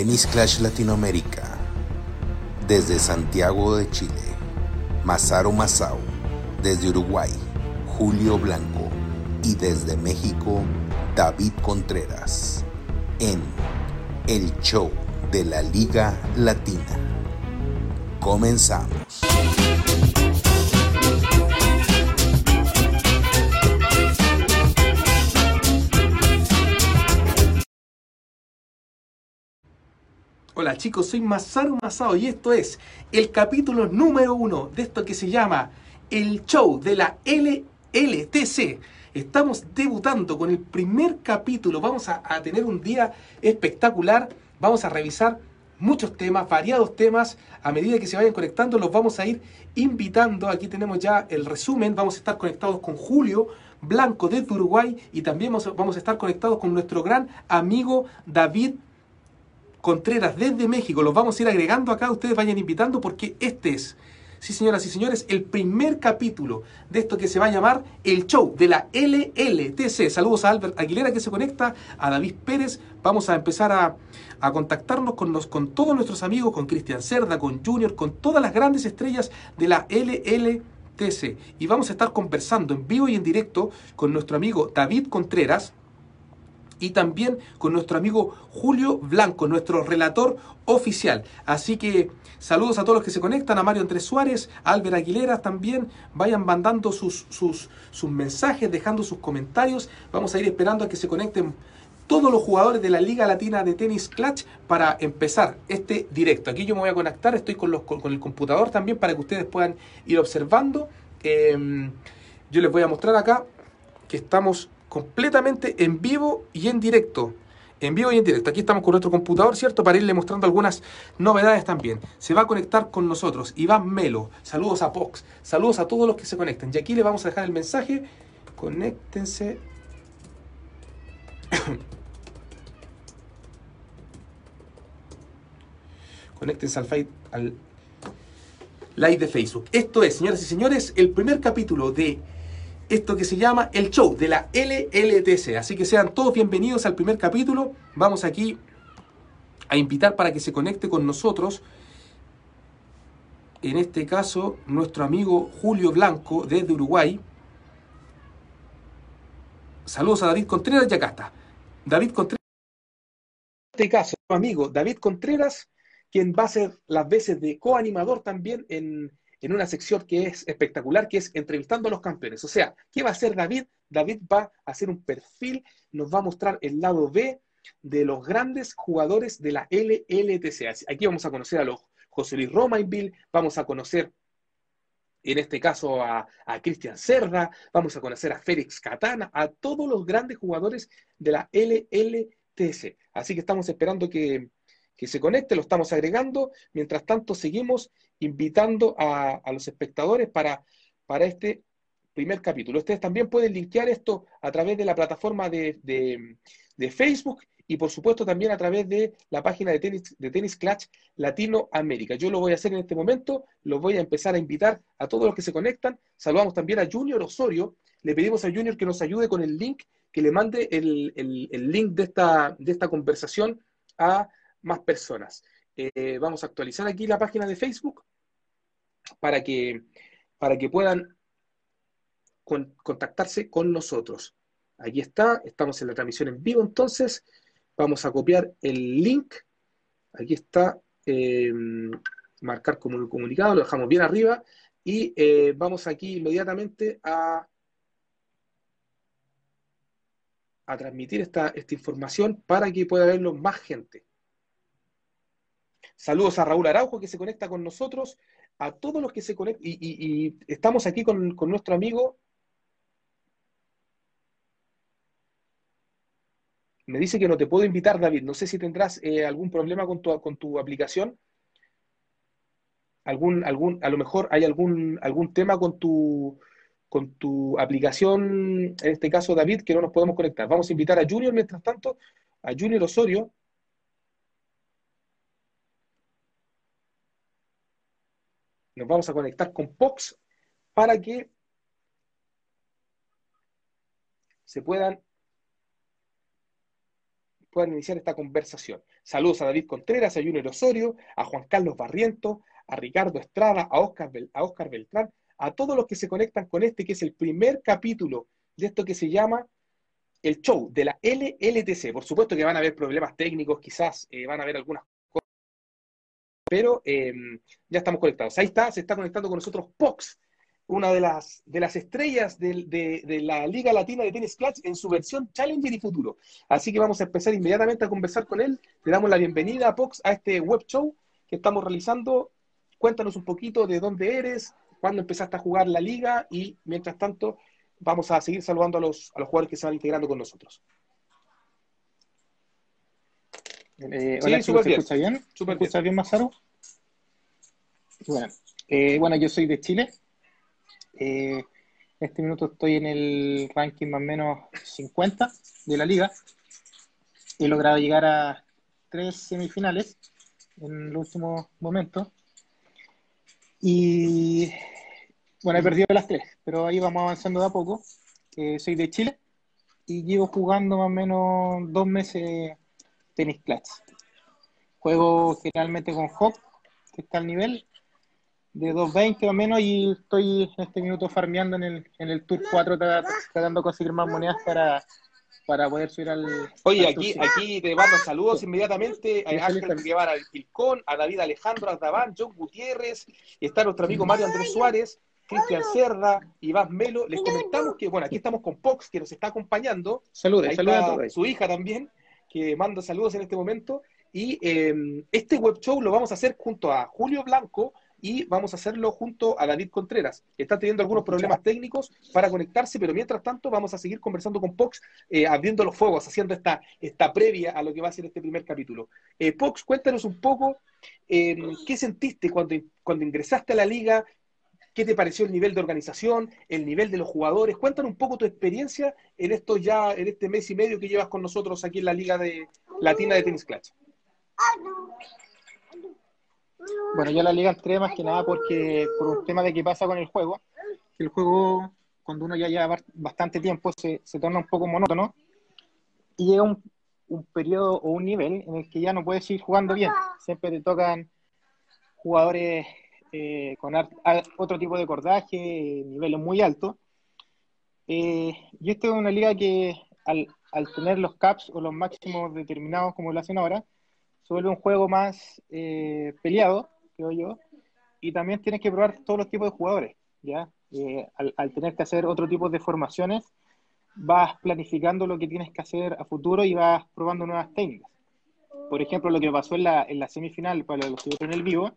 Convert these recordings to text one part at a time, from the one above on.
Tennis Clash Latinoamérica. Desde Santiago de Chile. Masaru Masao. Desde Uruguay. Julio Blanco. Y desde México. David Contreras. En El Show de la Liga Latina. Comenzamos. Hola chicos, soy Masaru Masao y esto es el capítulo número uno de esto que se llama El Show de la LLTC. Estamos debutando con el primer capítulo, vamos a, a tener un día espectacular, vamos a revisar muchos temas, variados temas, a medida que se vayan conectando los vamos a ir invitando, aquí tenemos ya el resumen, vamos a estar conectados con Julio Blanco desde Uruguay y también vamos, vamos a estar conectados con nuestro gran amigo David Contreras desde México. Los vamos a ir agregando acá, ustedes vayan invitando porque este es, sí señoras y señores, el primer capítulo de esto que se va a llamar El Show de la LLTC. Saludos a Albert Aguilera que se conecta, a David Pérez. Vamos a empezar a, a contactarnos con, los, con todos nuestros amigos, con Cristian Cerda, con Junior, con todas las grandes estrellas de la LLTC. Y vamos a estar conversando en vivo y en directo con nuestro amigo David Contreras y también con nuestro amigo Julio Blanco, nuestro relator oficial. Así que saludos a todos los que se conectan, a Mario Andrés Suárez, a Albert Aguilera también, vayan mandando sus, sus, sus mensajes, dejando sus comentarios. Vamos a ir esperando a que se conecten todos los jugadores de la Liga Latina de Tenis Clutch para empezar este directo. Aquí yo me voy a conectar, estoy con, los, con, el computador también para que ustedes puedan ir observando. Eh, yo les voy a mostrar acá que estamos completamente en vivo y en directo. En vivo y en directo. Aquí estamos con nuestro computador, ¿cierto? Para irle mostrando algunas novedades también. Se va a conectar con nosotros Iván Melo. Saludos a Pox. Saludos a todos los que se conectan. Y aquí le vamos a dejar el mensaje. Conéctense. Conéctense al, al live de Facebook. Esto es, señoras y señores, el primer capítulo de esto que se llama el show de la LLTC. Así que sean todos bienvenidos al primer capítulo. Vamos aquí a invitar para que se conecte con nosotros. En este caso, nuestro amigo Julio Blanco desde Uruguay. Saludos a David Contreras y acá está. David Contreras. En este caso, amigo David Contreras, quien va a ser las veces de coanimador también en, en una sección que es espectacular, que es entrevistando a los campeones. O sea, ¿qué va a hacer David? David va a hacer un perfil, nos va a mostrar el lado B de los grandes jugadores de la LLTC. Aquí vamos a conocer a los José Luis Romainville, vamos a conocer en este caso a, a Cristian Cerda, vamos a conocer a Félix Catana, a todos los grandes jugadores de la LLTC. Así que estamos esperando que, que se conecte, lo estamos agregando. Mientras tanto, seguimos invitando a, a los espectadores para, para, este primer capítulo. Ustedes también pueden linkear esto a través de la plataforma de, de, Facebook y por supuesto también a través de la página de Tenis, de Tenis Clutch Latinoamérica. Yo lo voy a hacer en este momento, los voy a empezar a invitar a todos los que se conectan. Saludamos también a Junior Osorio. Le pedimos a Junior que nos ayude con el link, que le mande el, el, el link de esta, de esta conversación a más personas. Eh, vamos a actualizar aquí la página de Facebook para que, para que puedan con, contactarse con nosotros. Aquí está, estamos en la transmisión en vivo, entonces vamos a copiar el link. Aquí está, eh, marcar como comunicado, lo dejamos bien arriba y eh, vamos aquí inmediatamente a, a transmitir esta, esta información para que pueda verlo más gente. Saludos a Raúl Araujo que se conecta con nosotros, a todos los que se conectan. Y, estamos aquí con, con, nuestro amigo. Me dice que no te puedo invitar, David. No sé si tendrás eh, algún problema con tu, con tu aplicación. Algún, algún, a lo mejor hay algún, algún tema con tu, con tu aplicación, en este caso David, que no nos podemos conectar. Vamos a invitar a Junior, mientras tanto, a Junior Osorio, nos vamos a conectar con Pox para que se puedan puedan iniciar esta conversación. Saludos a David Contreras, a Junior Osorio, a Juan Carlos Barriento, a Ricardo Estrada, a Oscar, a Oscar Beltrán, a todos los que se conectan con este, que es el primer capítulo de esto que se llama el show de la LLTC. Por supuesto que van a haber problemas técnicos, quizás eh, van a haber algunas pero em, ya estamos conectados. Ahí está, se está conectando con nosotros Pox, una de las, de las estrellas de, la Liga Latina de Tennis Clutch en su versión Challenger y Futuro. Así que vamos a empezar inmediatamente a conversar con él. Le damos la bienvenida a Pox a este web show que estamos realizando. Cuéntanos un poquito de dónde eres, cuándo empezaste a jugar la liga y mientras tanto vamos a seguir saludando a los, a los jugadores que se van integrando con nosotros. Eh, hola, ¿se escucha bien? ¿Se escucha bien, Mazaro? Bueno, eh, bueno, yo soy de Chile. Eh, en este minuto estoy en el ranking más o menos 50 de la liga. He logrado llegar a tres semifinales en los últimos momentos. Y bueno, he perdido las tres, pero ahí vamos avanzando de a poco. soy de Chile y llevo jugando más o menos dos meses tenis clutch. Juego generalmente con Hop, que está al nivel de 2.20 o menos, y estoy en este minuto farmeando en el, en el Tour 4, tratando de conseguir más monedas para, para poder subir al. Oye, aquí, aquí te mando saludos inmediatamente a Ángel Guevara del Pilcón, a David Alejandro Aldabán, John Gutiérrez, y está nuestro amigo Mario Andrés Suárez. Cristian Cerda, Iván Melo. Les comentamos que, bueno, aquí estamos con Pox, que nos está acompañando. Saludos, saludos a todos. Su hija también, que manda saludos en este momento. Y em, este web show lo vamos a hacer junto a Julio Blanco y vamos a hacerlo junto a David Contreras. Está teniendo algunos problemas técnicos para conectarse, pero mientras tanto vamos a seguir conversando con Pox, eh, abriendo los fuegos, haciendo esta, esta previa a lo que va a ser este primer capítulo. Eh, Pox, cuéntanos un poco em, qué sentiste cuando, cuando ingresaste a la liga, ¿Qué te pareció el nivel de organización, el nivel de los jugadores? Cuéntanos un poco tu experiencia en esto ya, en este mes y medio que llevas con nosotros aquí en la Liga de Latina de Tenis Clutch. Bueno, yo la liga entré más que nada porque por un tema de qué pasa con el juego, el juego cuando uno ya lleva bastante tiempo se, torna un poco monótono y llega un, un periodo o un nivel en el que ya no puedes ir jugando bien. Siempre te tocan jugadores eh, con otro tipo de cordaje, niveles muy altos. Eh, y esta es una liga que al, tener los caps o los máximos determinados como lo hacen ahora, se vuelve un juego más eh, peleado, creo yo, y también tienes que probar todos los tipos de jugadores, ¿ya? Al, tener que hacer otro tipo de formaciones, vas planificando lo que tienes que hacer a futuro y vas probando nuevas técnicas. Por ejemplo, lo que pasó en la, en la semifinal, para los que en el vivo,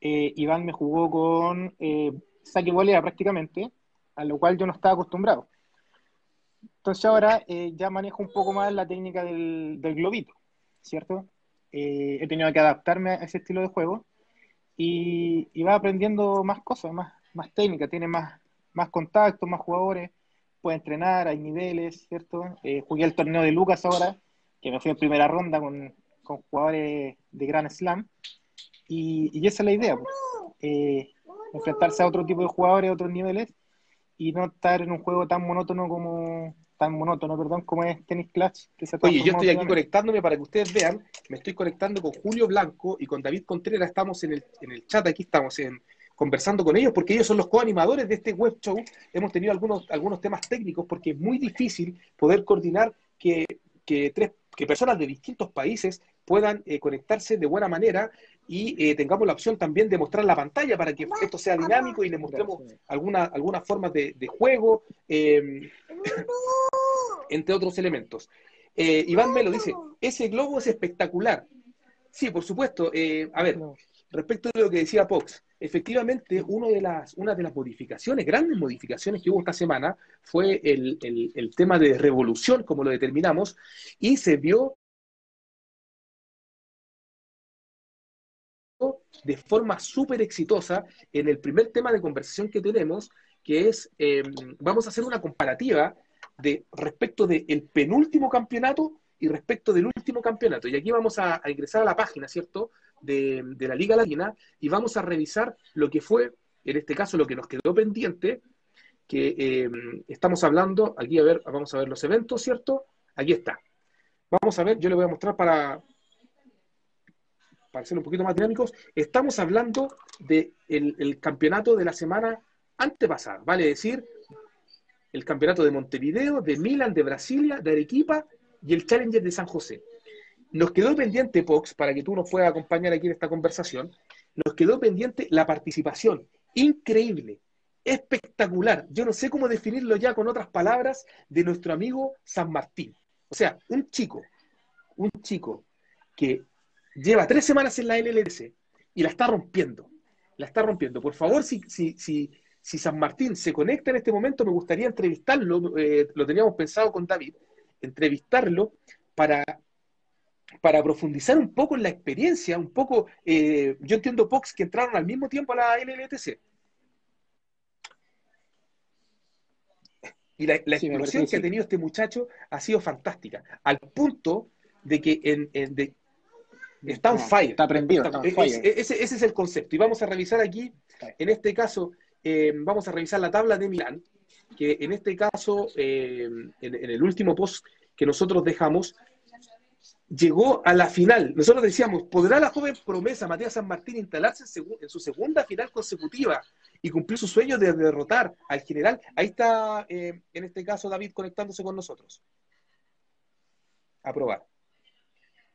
eh, Iván me jugó con eh, saque volea prácticamente, a lo cual yo no estaba acostumbrado. Entonces ahora eh, ya manejo un poco más la técnica del, globito, ¿cierto? he tenido que adaptarme a ese estilo de juego y, va aprendiendo más cosas, más, más técnica, tiene más, más contactos, más jugadores, puede entrenar, hay niveles, ¿cierto? jugué el torneo de Lucas ahora, que me fui en primera ronda con, con jugadores de Grand Slam. Y, esa es la idea, pues. eh, enfrentarse a otro tipo de jugadores, a otros niveles, y no estar en un juego tan monótono como tan monótono, perdón, como es Tennis Clutch. Oye, yo estoy aquí conectándome para que ustedes vean, me estoy conectando con Julio Blanco y con David Contreras, estamos en el, en el chat, aquí estamos en, conversando con ellos, porque ellos son los coanimadores de este web show. Hemos tenido algunos, algunos temas técnicos, porque es muy difícil poder coordinar que, que, tres, que personas de distintos países puedan eh, conectarse de buena manera y eh, tengamos la opción también de mostrar la pantalla para que esto sea dinámico y le mostremos algunas alguna formas de, juego, em, entre otros elementos. Eh, Iván Melo dice, ese globo es espectacular. Sí, por supuesto. a ver, respecto de lo que decía Pox, efectivamente uno de las, una de las modificaciones, grandes modificaciones que hubo esta semana fue el, el tema de revolución, como lo determinamos, y se vio de forma súper exitosa en el primer tema de conversación que tenemos, que es, em, vamos a hacer una comparativa de respecto del penúltimo campeonato y respecto del último campeonato. Y aquí vamos a, ingresar a la página, ¿cierto?, de, la Liga Latina y vamos a revisar lo que fue, en este caso, lo que nos quedó pendiente, que em, estamos hablando, aquí a ver, vamos a ver los eventos, ¿cierto? Aquí está. Vamos a ver, yo le voy a mostrar para, para ser un poquito más dinámicos. Estamos hablando del de el campeonato de la semana antepasada, vale decir, el campeonato de Montevideo, de Milan, de Brasilia, de Arequipa y el Challenger de San José. Nos quedó pendiente, Pox, para que tú nos puedas acompañar aquí en esta conversación, nos quedó pendiente la participación. Increíble, espectacular. Yo no sé cómo definirlo ya con otras palabras de nuestro amigo San Martín. O sea, un chico, un chico que lleva tres semanas en la LLDC y la está rompiendo. La está rompiendo. Por favor, si, si, si, si San Martín se conecta en este momento, me gustaría entrevistarlo. Eh, lo teníamos pensado con David, entrevistarlo para, para profundizar un poco en la experiencia, un poco. Eh, yo entiendo Pox que entraron al mismo tiempo a la LLTC. Y la, explosión que, ha tenido este muchacho ha sido fantástica, al punto de que en, está on fire. Está prendido. ese, es el concepto. Y vamos a revisar aquí, en este caso, eh, vamos a revisar la tabla de Milán, que en este caso, eh, en, el último post que nosotros dejamos, llegó a la final. Nosotros decíamos, ¿podrá la joven promesa Matías San Martín instalarse en, su segunda final consecutiva y cumplir su sueño de derrotar al general? Ahí está, eh, en este caso, David conectándose con nosotros. Aprobar.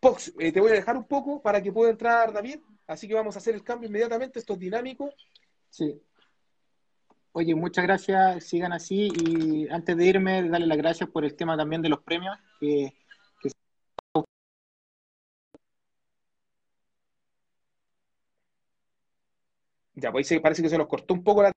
Pox, te voy a dejar un poco para que pueda entrar David, así que vamos a hacer el cambio inmediatamente, esto es dinámico. Sí, Oye, muchas gracias, sigan así y antes de irme, darle las gracias por el tema también de los premios. Que, Ya, pues parece que se nos cortó un poco la...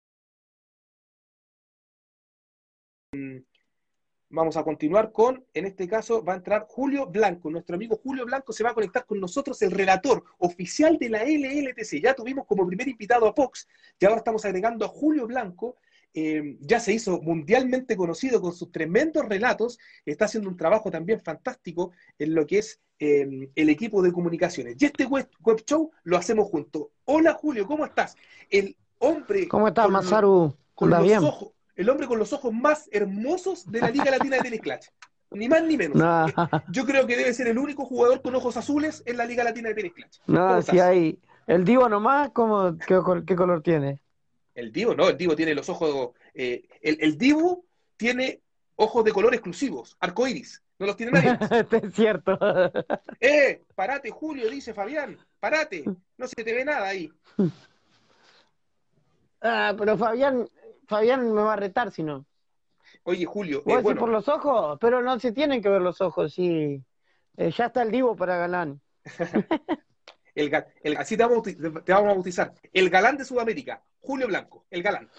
Vamos a continuar con, en este caso, va a entrar Julio Blanco. Nuestro amigo Julio Blanco se va a conectar con nosotros, el relator oficial de la LLTC. Ya tuvimos como primer invitado a Fox, y ahora estamos agregando a Julio Blanco. Eh, ya se hizo mundialmente conocido con sus tremendos relatos. Está haciendo un trabajo también fantástico en lo que es eh, el equipo de comunicaciones. Y este web, show lo hacemos juntos. Hola Julio, ¿cómo estás? El hombre. ¿Cómo estás, Masaru? Con los ojos el hombre con los ojos más hermosos de la Liga Latina de Tenis Clutch. Ni más ni menos. Yo creo que debe ser el único jugador con ojos azules en la Liga Latina de Tenis Clutch. No, si hay. El Divo nomás, ¿cómo, qué, color tiene? El Divo, no, el Divo tiene los ojos. Eh, el, el, Divo tiene ojos de color exclusivos, arcoiris. No los tiene nadie. es cierto. ¡Eh! Parate, Julio, dice Fabián. Parate. No se te ve nada ahí. Ah, pero Fabián, Fabián me va a retar si no. Oye, Julio. Eh, bueno. por los ojos? Pero no se tienen que ver los ojos, sí. Eh, ya está el divo para galán. el, así te vamos, te vamos, a bautizar. El galán de Sudamérica, Julio Blanco, el galán.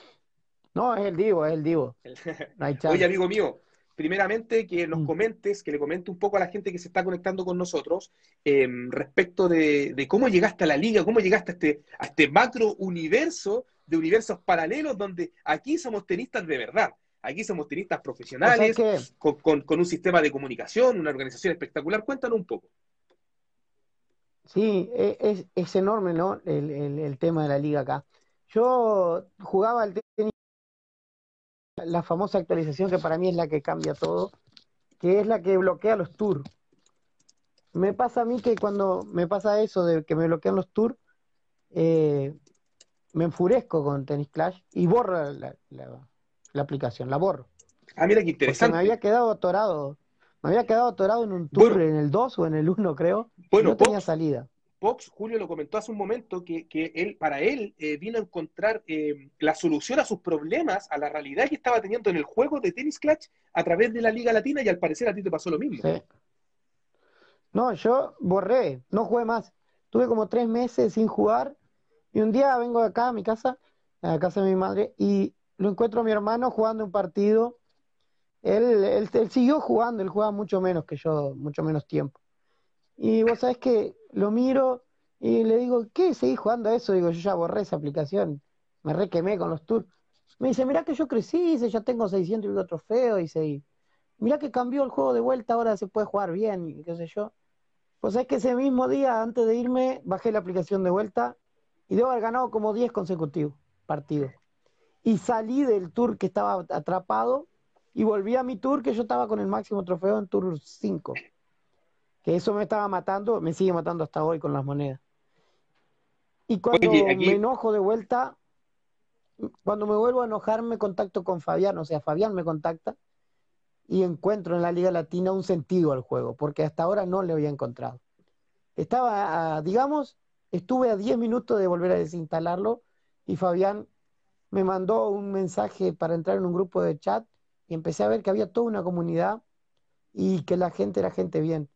No, es el divo, es el divo. Oye, amigo mío, primeramente que nos mm. comentes, que le comente un poco a la gente que se está conectando con nosotros em, respecto de, de, cómo llegaste a la liga, cómo llegaste a este, a este macro universo de universos paralelos donde aquí somos tenistas de verdad. Aquí somos tenistas profesionales, con, un sistema de comunicación, una organización espectacular. Cuéntanos un poco. Sí, e, es, enorme, ¿no? El, tema de la liga acá. Yo jugaba al tenis, la famosa actualización que para mí es la que cambia todo, que es la que bloquea los tours. Me pasa a mí que cuando me pasa eso de que me bloquean los tours, eh, me enfurezco con Tennis Clash y borro la, aplicación, la borro. Ah, mira qué interesante. me había quedado atorado, me había quedado atorado en un tour, en el 2 o en el 1 creo, bueno, no tenía salida. Pox, Julio lo comentó hace un momento, que, él, para él eh, vino a encontrar eh, la solución a sus problemas, a la realidad que estaba teniendo en el juego de Tennis Clash a través de la Liga Latina y al parecer a ti te pasó lo mismo. Sí. No, yo borré, no jugué más. Tuve como tres meses sin jugar y un día vengo acá a mi casa, a la casa de mi madre, y lo encuentro a mi hermano jugando un partido. Él, él, siguió jugando, él juega mucho menos que yo, mucho menos tiempo. Y vos sabés que lo miro y le digo, ¿qué? ¿Seguís jugando a eso? Digo, yo ya borré esa aplicación, me requemé con los tours. Me dice, mirá que yo crecí, dice, ya tengo 600 y pico trofeos, dice, mirá que cambió el juego de vuelta, ahora se puede jugar bien, y qué sé yo. Pues es que ese mismo día, antes de irme, bajé la aplicación de vuelta y debo haber ganado como 10 consecutivos partidos. Y salí del tour que estaba atrapado y volví a mi tour que yo estaba con el máximo trofeo en tour 5. que eso me estaba matando, me sigue matando hasta hoy con las monedas. Y cuando me enojo de vuelta, cuando me vuelvo a enojar, me contacto con Fabián, o sea, Fabián me contacta y encuentro en la Liga Latina un sentido al juego, porque hasta ahora no le había encontrado. Estaba, digamos, estuve a 10 minutos de volver a desinstalarlo y Fabián me mandó un mensaje para entrar en un grupo de chat y empecé a ver que había toda una comunidad y que la gente era gente bien.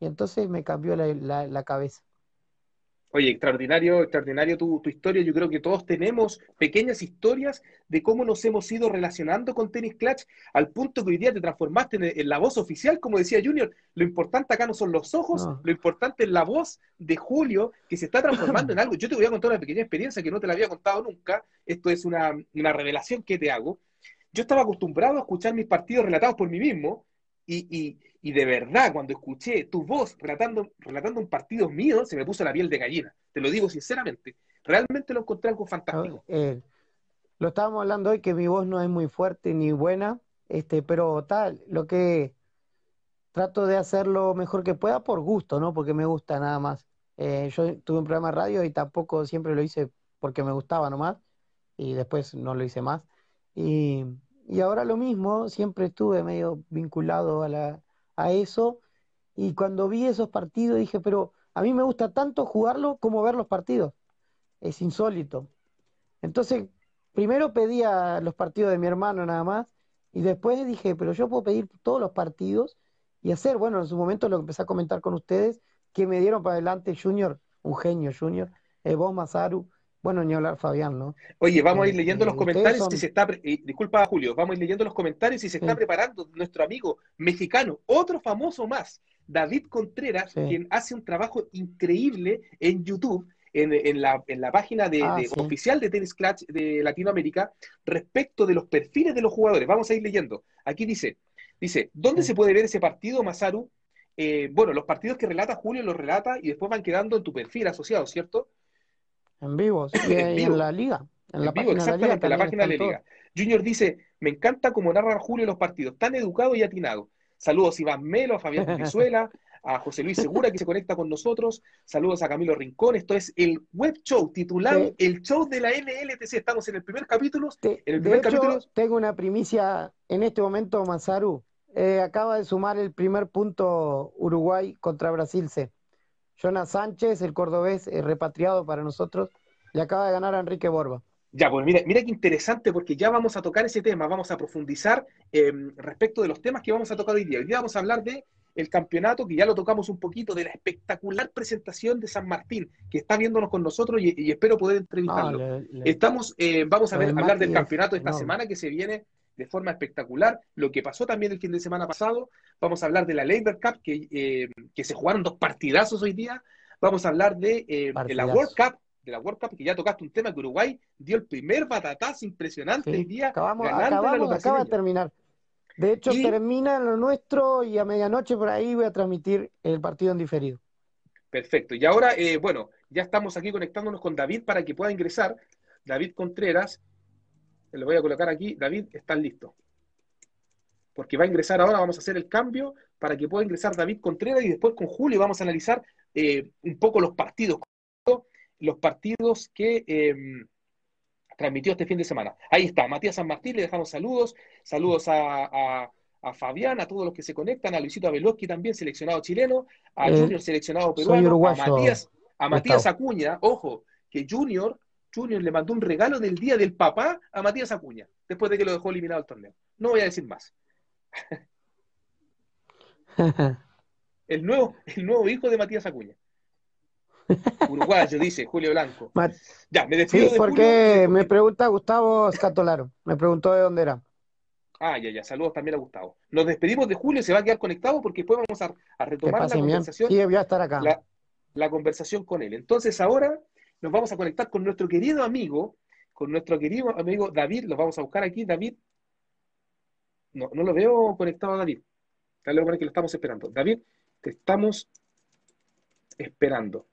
Y entonces me cambió la cabeza. Oye, extraordinario, extraordinario tu, historia. Yo creo que todos tenemos pequeñas historias de cómo nos hemos ido relacionando con Tennis Clutch al punto que hoy día te transformaste en, la voz oficial, como decía Junior. Lo importante acá no son los ojos, lo importante es la voz de Julio que se está transformando en algo. Yo te voy a contar una pequeña experiencia que no te la había contado nunca. Esto es una, una revelación que te hago. Yo estaba acostumbrado a escuchar mis partidos relatados por mí mismo y, de verdad, cuando escuché tu voz relatando, relatando un partido mío, se me puso la piel de gallina. Te lo digo sinceramente. Realmente lo encontré algo fantástico. Eh, lo estábamos hablando hoy que mi voz no es muy fuerte ni buena, este, pero tal, lo que trato de hacer lo mejor que pueda por gusto, ¿no? Porque me gusta nada más. Eh, yo tuve un programa de radio y tampoco siempre lo hice porque me gustaba nomás y después no lo hice más. Y y ahora lo mismo, siempre estuve medio vinculado a, la, a eso. Y cuando vi esos partidos dije, pero a mí me gusta tanto jugarlo como ver los partidos. Es insólito. Entonces, primero pedía los partidos de mi hermano nada más. Y después dije, pero yo puedo pedir todos los partidos y hacer, bueno, en su momento lo empecé a comentar con ustedes, que me dieron para adelante Junior, un genio Junior, eh, vos Masaru, bueno, ni hablar Fabián, ¿no? Oye, vamos a ir leyendo los comentarios si se está, eh, disculpa Julio, vamos a ir leyendo los comentarios si se está preparando nuestro amigo mexicano, otro famoso más, David Contreras, quien hace un trabajo increíble en YouTube, en, la, página de, ah, oficial de Tennis Clutch de Latinoamérica, respecto de los perfiles de los jugadores. Vamos a ir leyendo. Aquí dice, dice, ¿dónde se puede ver ese partido, Masaru? Eh, bueno, los partidos que relata Julio los relata y después van quedando en tu perfil asociado, ¿cierto? En vivo, sí, en, la liga. En, la vivo, exactamente, en la página de la liga. Junior dice, me encanta cómo narra Julio los partidos, tan educado y atinado. Saludos a Iván Melo, a Fabián Venezuela, a José Luis Segura que se conecta con nosotros. Saludos a Camilo Rincón. Esto es el web show titulado El Show de la NLTC. Estamos en el primer capítulo. en el primer capítulo. Tengo una primicia en este momento, Mazaru. Eh, acaba de sumar el primer punto Uruguay contra Brasil C. Jonas Sánchez, el cordobés eh, repatriado para nosotros, le acaba de ganar a Enrique Borba. Ya, pues mira, mira qué interesante porque ya vamos a tocar ese tema, vamos a profundizar em, respecto de los temas que vamos a tocar hoy día. Hoy día vamos a hablar de el campeonato, que ya lo tocamos un poquito, de la espectacular presentación de San Martín, que está viéndonos con nosotros y, espero poder entrevistarlo. Estamos, eh, vamos a ver, hablar del campeonato de esta semana que se viene de forma espectacular. Lo que pasó también el fin de semana pasado. Vamos a hablar de la Labor Cup, que, eh, que se jugaron dos partidazos hoy día. Vamos a hablar de, eh, la World Cup, de la World Cup, que ya tocaste un tema que Uruguay dio el primer batatazo impresionante hoy día. Acabamos, acabamos acaba de terminar. De hecho, termina lo nuestro y a medianoche por ahí voy a transmitir el partido en diferido. Perfecto. Y ahora, eh, bueno, ya estamos aquí conectándonos con David para que pueda ingresar. David Contreras, lo voy a colocar aquí. David, estás listo. Porque va a ingresar ahora, vamos a hacer el cambio para que pueda ingresar David Contreras y después con Julio vamos a analizar eh, un poco los partidos, los partidos que em, transmitió este fin de semana. Ahí está, Matías San Martín, le dejamos saludos, saludos a, Fabián, a todos los que se conectan, a Luisito Abeloski también, seleccionado chileno, a eh, Junior, seleccionado peruano, a Matías, a Matías Acuña, ojo, que Junior Junior le mandó un regalo del día del papá a Matías Acuña, después de que lo dejó eliminado el torneo. No voy a decir más. el, nuevo, el nuevo hijo de Matías Acuña. Uruguayo, dice Julio Blanco. ya, me despido. Sí, porque me pregunta Gustavo Scatolaro. Me preguntó de dónde era. Ah, ya, ya. Saludos también a Gustavo. Nos despedimos de Julio, se va a quedar conectado porque después vamos a, retomar la conversación. Sí, voy a estar acá. la conversación con él. Entonces, ahora nos vamos a conectar con nuestro querido amigo, con nuestro querido amigo David, los vamos a buscar aquí, David. No, no lo veo conectado a David. Dale lo que lo estamos esperando. David, te estamos esperando.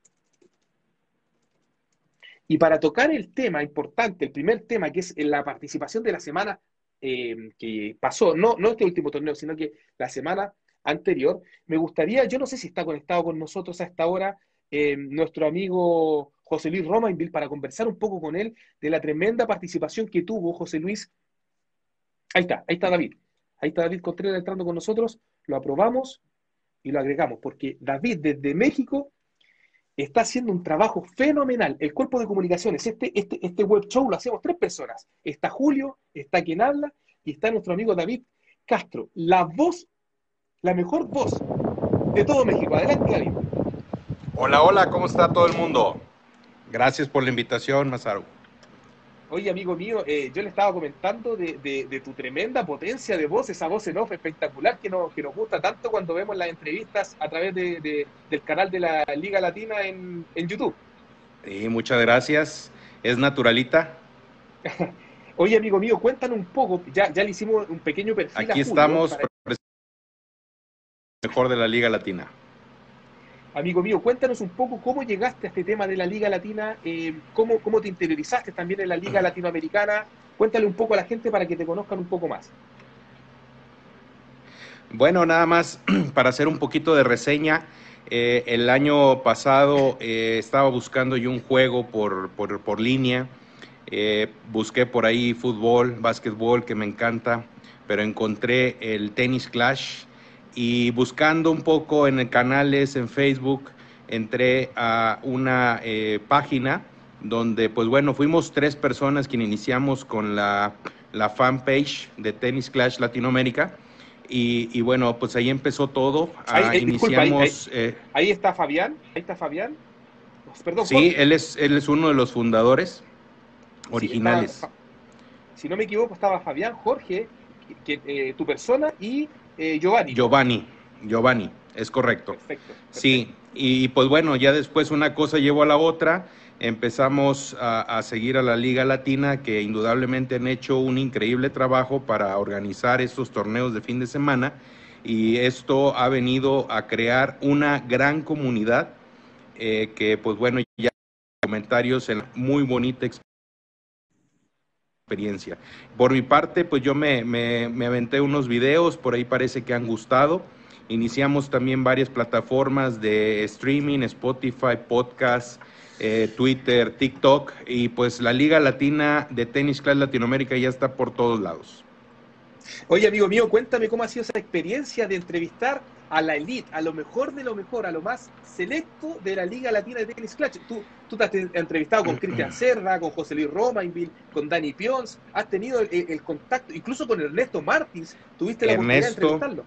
Y para tocar el tema importante, el primer tema, que es la participación de la semana eh, que pasó, no, no este último torneo, sino que la semana anterior. Me gustaría, yo no sé si está conectado con nosotros a esta hora, eh, nuestro amigo José Luis Romainville para conversar un poco con él de la tremenda participación que tuvo José Luis. Ahí está, ahí está David. Ahí está David Contreras entrando con nosotros. Lo aprobamos y lo agregamos, porque David desde México está haciendo un trabajo fenomenal. El cuerpo de comunicaciones, este, este, este web show lo hacemos tres personas. Está Julio, está quien habla y está nuestro amigo David Castro. La voz, la mejor voz de todo México. Adelante, David. Hola, hola, ¿cómo está todo el mundo? Gracias por la invitación, Masaru. Oye, amigo mío, eh, yo le estaba comentando de, tu tremenda potencia de voz, esa voz en off espectacular que nos, que nos gusta tanto cuando vemos las entrevistas a través del canal de la Liga Latina en, YouTube. Sí, muchas gracias. Es naturalita. Oye, amigo mío, cuéntanos un poco, ya, ya le hicimos un pequeño perfil. Aquí estamos, mejor de la Liga Latina. Amigo mío, cuéntanos un poco cómo llegaste a este tema de la Liga Latina, eh, cómo, cómo te interiorizaste también en la Liga Latinoamericana. Cuéntale un poco a la gente para que te conozcan un poco más. Bueno, nada más para hacer un poquito de reseña. Eh, el año pasado eh, estaba buscando yo un juego por, por, por línea. busqué por ahí fútbol, básquetbol, que me encanta, pero encontré el tenis Clash y buscando un poco en canales en Facebook, entré a una eh, página donde, pues bueno, fuimos tres personas quienes iniciamos con la, la fanpage de Tennis Clash Latinoamérica. Y, bueno, pues ahí empezó todo. Ahí, ah, iniciamos, eh, ahí, está Fabián. Ahí está Fabián. Perdón, sí, él es, él es uno de los fundadores originales. si no me equivoco, estaba Fabián, Jorge, que, eh, tu persona y eh, Giovanni. Giovanni, Giovanni, es correcto. Perfecto, Sí, y pues bueno, ya después una cosa llevó a la otra. Empezamos a, seguir a la Liga Latina, que indudablemente han hecho un increíble trabajo para organizar estos torneos de fin de semana. Y esto ha venido a crear una gran comunidad eh, que, pues bueno, ya comentarios en muy bonita experiencia experiencia. Por mi parte, pues yo me, me, aventé unos videos, por ahí parece que han gustado. Iniciamos también varias plataformas de streaming, Spotify, podcast, eh, Twitter, TikTok y pues la Liga Latina de Tenis Class Latinoamérica ya está por todos lados. Oye, amigo mío, cuéntame cómo ha sido esa experiencia de entrevistar a la elite, a lo mejor de lo mejor, a lo más selecto de la Liga Latina de Tennis Clutch. Tú, tú te has entrevistado con Cristian Serra, con José Luis Romainville, con Dani Pions, has tenido el, contacto, incluso con Ernesto Martins, tuviste la oportunidad de entrevistarlo.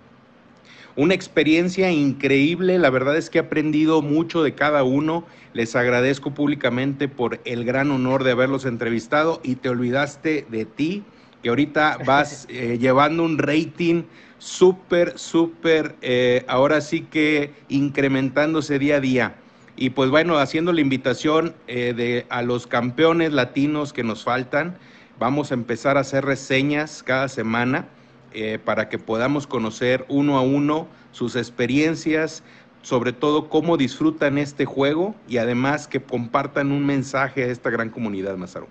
Una experiencia increíble, la verdad es que he aprendido mucho de cada uno. Les agradezco públicamente por el gran honor de haberlos entrevistado y te olvidaste de ti, que ahorita vas eh, llevando un rating súper, súper, eh, ahora sí que incrementándose día a día. Y pues bueno, haciendo la invitación eh, de, a los campeones latinos que nos faltan, vamos a empezar a hacer reseñas cada semana eh, para que podamos conocer uno a uno sus experiencias, sobre todo cómo disfrutan este juego y además que compartan un mensaje a esta gran comunidad, Mazaru.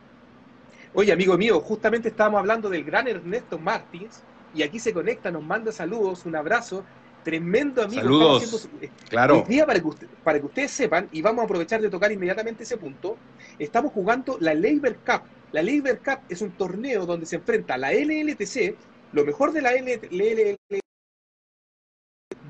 Oye, amigo mío, justamente estábamos hablando del gran Ernesto Martins, y aquí se conecta, nos manda saludos, un abrazo. Tremendo amigo. Saludos. Eh, claro. día, para que, para que ustedes sepan, y vamos a aprovechar de tocar inmediatamente ese punto, estamos jugando la Labor Cup. La Labor Cup es un torneo donde se enfrenta la LLTC, lo mejor de la LLTC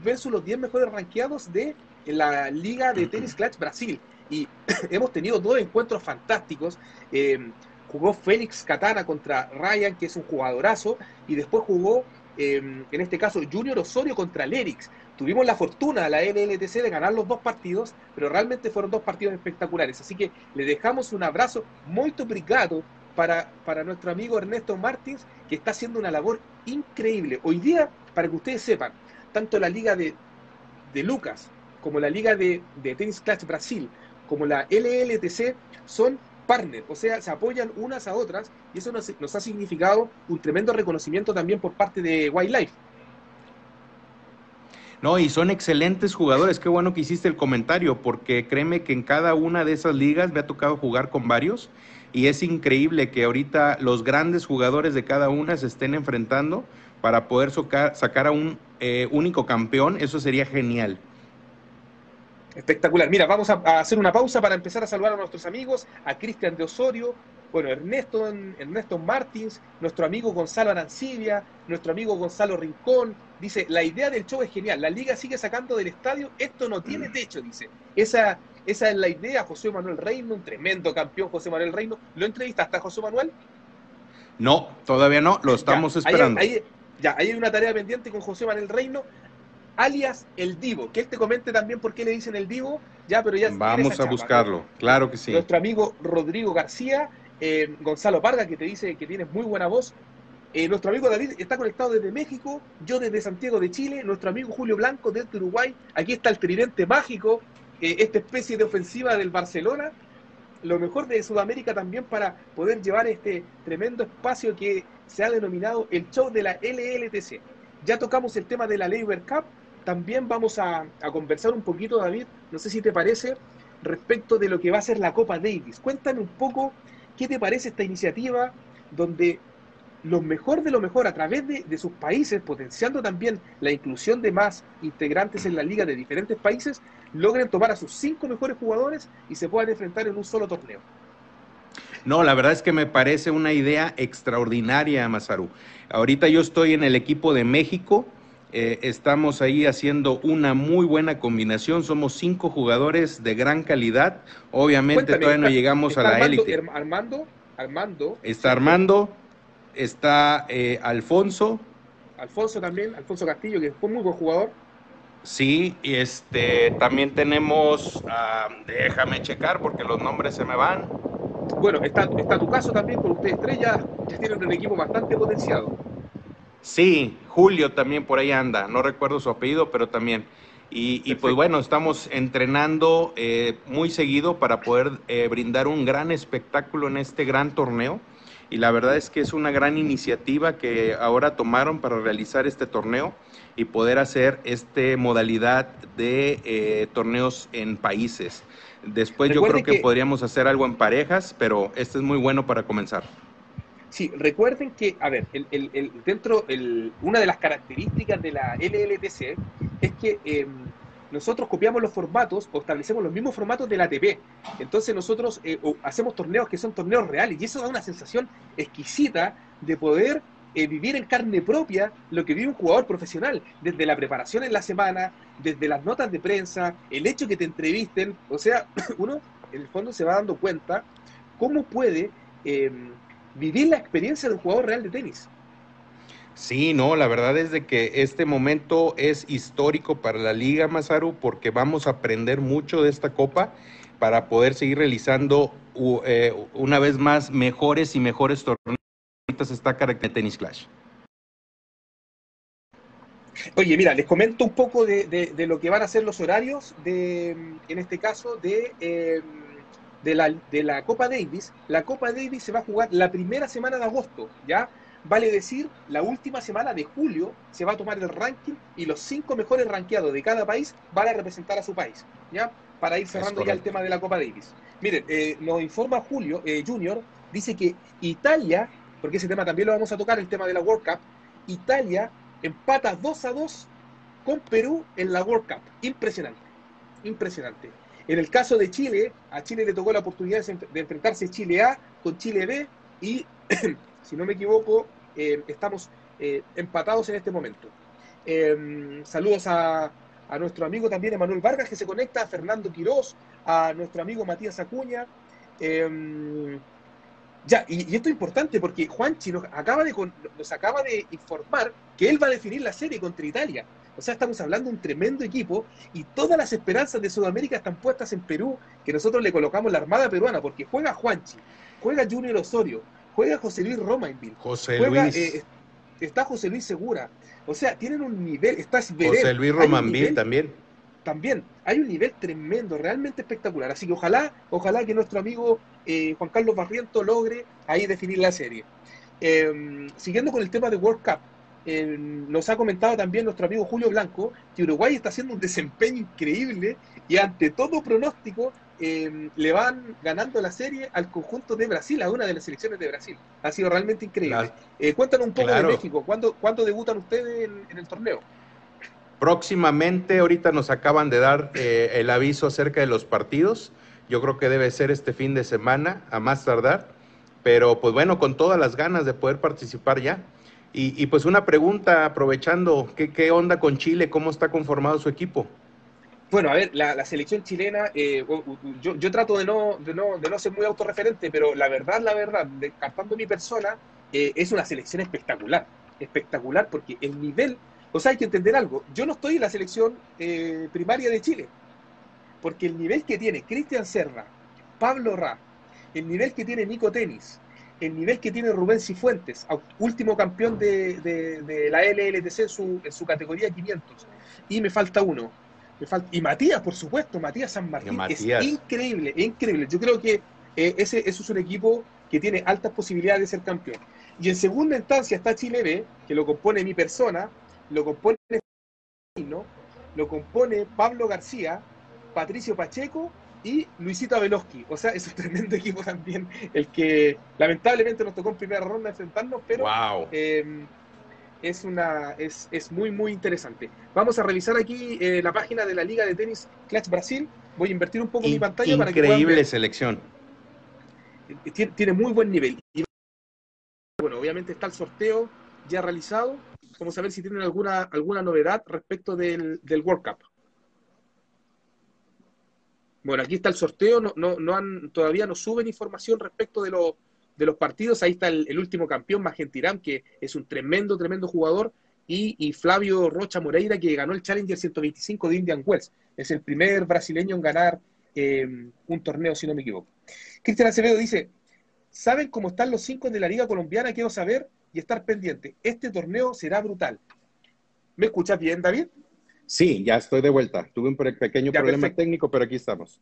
versus los 10 mejores rankeados de la Liga de Tenis Clutch Brasil. Y hemos tenido dos encuentros fantásticos. Eh, jugó Félix Catana contra Ryan, que es un jugadorazo, y después jugó, em, en este caso, Junior Osorio contra Lerix. Tuvimos la fortuna, la LLTC, de ganar los dos partidos, pero realmente fueron dos partidos espectaculares. Así que le dejamos un abrazo muy obrigado para, para nuestro amigo Ernesto Martins, que está haciendo una labor increíble. Hoy día, para que ustedes sepan, tanto la liga de, de Lucas como la liga de, de Tennis Clash Brasil, como la LLTC, son o sea, se apoyan unas a otras y eso nos, ha significado un tremendo reconocimiento también por parte de Wildlife. No, y son excelentes jugadores. Qué bueno que hiciste el comentario, porque créeme que en cada una de esas ligas me ha tocado jugar con varios y es increíble que ahorita los grandes jugadores de cada una se estén enfrentando para poder sacar a un eh, único campeón, eso sería genial. Espectacular. Mira, vamos a, hacer una pausa para empezar a saludar a nuestros amigos, a Cristian de Osorio, bueno, Ernesto, Ernesto Martins, nuestro amigo Gonzalo Arancibia, nuestro amigo Gonzalo Rincón, dice, la idea del show es genial, la liga sigue sacando del estadio, esto no tiene techo, dice. Esa, esa es la idea, José Manuel Reino, un tremendo campeón José Manuel Reino. ¿Lo entrevistaste a José Manuel? No, todavía no, lo estamos esperando. ya, hay una tarea pendiente con José Manuel Reino alias el Divo. Que él te comente también por qué le dicen el Divo, ya, pero ya Vamos a buscarlo, claro que sí. Nuestro amigo Rodrigo García, eh, Gonzalo Parga, que te dice que tienes muy buena voz. Eh, nuestro amigo David está conectado desde México, yo desde Santiago de Chile, nuestro amigo Julio Blanco desde Uruguay, aquí está el tridente mágico, eh, esta especie de ofensiva del Barcelona, lo mejor de Sudamérica también para poder llevar este tremendo espacio que se ha denominado el show de la LLTC. Ya tocamos el tema de la Labor Cup, también vamos a, conversar un poquito, David, no sé si te parece, respecto de lo que va a ser la Copa Davis. Cuéntame un poco qué te parece esta iniciativa donde lo mejor de lo mejor a través de, sus países, potenciando también la inclusión de más integrantes en la liga de diferentes países, logren tomar a sus cinco mejores jugadores y se puedan enfrentar en un solo torneo. No, la verdad es que me parece una idea extraordinaria, Mazaru. Ahorita yo estoy en el equipo de México eh, estamos ahí haciendo una muy buena combinación. Somos cinco jugadores de gran calidad. Obviamente todavía no llegamos a la élite. Armando, Armando. Está Armando, está eh, Alfonso. Alfonso también, Alfonso Castillo, que fue muy buen jugador. Sí, y este también tenemos, ah, déjame checar porque los nombres se me van. Bueno, está, está tu caso también, con ustedes tres ya, ya tienen un equipo bastante potenciado. Sí, Julio también por ahí anda, no recuerdo su apellido, pero también. Y, pues bueno, estamos entrenando eh, muy seguido para poder eh, brindar un gran espectáculo en este gran torneo. Y la verdad es que es una gran iniciativa que ahora tomaron para realizar este torneo y poder hacer esta modalidad de eh, torneos en países. Después yo creo que podríamos hacer algo en parejas, pero este es muy bueno para comenzar. Sí, recuerden que, a ver, el, dentro, una de las características de la LLTC es que em, nosotros copiamos los formatos o establecemos los mismos formatos de la ATP. Entonces nosotros eh, hacemos torneos que son torneos reales y eso da una sensación exquisita de poder eh, vivir en carne propia lo que vive un jugador profesional, desde la preparación en la semana, desde las notas de prensa, el hecho que te entrevisten, o sea, uno en el fondo se va dando cuenta cómo puede em, vivir la experiencia de un jugador real de tenis. Sí, no, la verdad es de que este momento es histórico para la Liga Mazaru porque vamos a aprender mucho de esta copa para poder seguir realizando eh, una vez más mejores y mejores torneos. Se está caracterizando Tennis Clash. Oye, mira, les comento un poco de, lo que van a ser los horarios de, en este caso, de eh, de la, de la Copa Davis, la Copa Davis se va a jugar la primera semana de agosto, ¿ya? Vale decir, la última semana de julio se va a tomar el ranking y los cinco mejores rankeados de cada país van a representar a su país, ¿ya? Para ir cerrando ya el tema de la Copa Davis. Miren, eh, nos informa Julio eh, Junior, dice que Italia, porque ese tema también lo vamos a tocar, el tema de la World Cup, Italia empata 2 a 2 con Perú en la World Cup. Impresionante, impresionante. En el caso de Chile, a Chile le tocó la oportunidad de enfrentarse Chile A con Chile B y, si no me equivoco, eh, estamos eh, empatados en este momento. Em, saludos a, nuestro amigo también Emanuel Vargas que se conecta, a Fernando Quirós, a nuestro amigo Matías Acuña. Em, ya, y, esto es importante porque Juanchi nos acaba, de, nos acaba de informar que él va a definir la serie contra Italia. O sea, estamos hablando de un tremendo equipo y todas las esperanzas de Sudamérica están puestas en Perú, que nosotros le colocamos la Armada Peruana, porque juega Juanchi, juega Junior Osorio, juega José Luis Romainville, José Luis. Eh, está José Luis Segura. O sea, tienen un nivel, está José Luis Romainville también. También, hay un nivel tremendo, realmente espectacular. Así que ojalá, ojalá que nuestro amigo eh, Juan Carlos Barriento logre ahí definir la serie. Em, siguiendo con el tema de World Cup, nos ha comentado también nuestro amigo Julio Blanco que Uruguay está haciendo un desempeño increíble y ante todo pronóstico em, le van ganando la serie al conjunto de Brasil, a una de las selecciones de Brasil. Ha sido realmente increíble. Eh, cuéntanos un poco de México, ¿Cuándo, ¿cuándo, debutan ustedes en, el torneo? Próximamente, ahorita nos acaban de dar eh, el aviso acerca de los partidos. Yo creo que debe ser este fin de semana, a más tardar. Pero pues bueno, con todas las ganas de poder participar ya. Y, pues una pregunta, aprovechando, ¿qué, onda con Chile? ¿Cómo está conformado su equipo? Bueno, a ver, la, selección chilena, eh, yo, trato de no, de, no, de no ser muy autorreferente, pero la verdad, la verdad, descartando mi persona, eh, es una selección espectacular. Espectacular porque el nivel, o sea, hay que entender algo. Yo no estoy en la selección eh, primaria de Chile, porque el nivel que tiene Cristian Serra, Pablo Ra, el nivel que tiene Nico Tenis, el nivel que tiene Rubén Cifuentes, último campeón de, la LLTC en su, en su, categoría 500. Y me falta uno. Me falta, y Matías, por supuesto, Matías San Martín. Es increíble, es increíble. Yo creo que eh, ese, eso es un equipo que tiene altas posibilidades de ser campeón. Y en segunda instancia está Chile B, que lo compone mi persona, lo compone lo compone Pablo García, Patricio Pacheco y Luisito Veloski. O sea, es un tremendo equipo también, el que lamentablemente nos tocó en primera ronda enfrentarnos, pero em, es, una, es, es, muy, muy interesante. Vamos a revisar aquí eh, la página de la Liga de Tenis Clutch Brasil. Voy a invertir un poco mi pantalla para que Increíble selección. Tiene, tiene, muy buen nivel. Y, bueno, obviamente está el sorteo ya realizado. Vamos a ver si tienen alguna, alguna novedad respecto del, del World Cup. Bueno, aquí está el sorteo, no, no, no han, todavía no suben información respecto de, de los partidos. Ahí está el, último campeón, Magentirán, que es un tremendo, tremendo jugador, y, Flavio Rocha Moreira, que ganó el Challenger 125 de Indian Wells. Es el primer brasileño en ganar eh, un torneo, si no me equivoco. Cristian Acevedo dice, ¿saben cómo están los cinco de la Liga Colombiana? Quiero saber y estar pendiente. Este torneo será brutal. ¿Me escuchas bien, David? Sí, ya estoy de vuelta. Tuve un pequeño problema técnico, pero aquí estamos.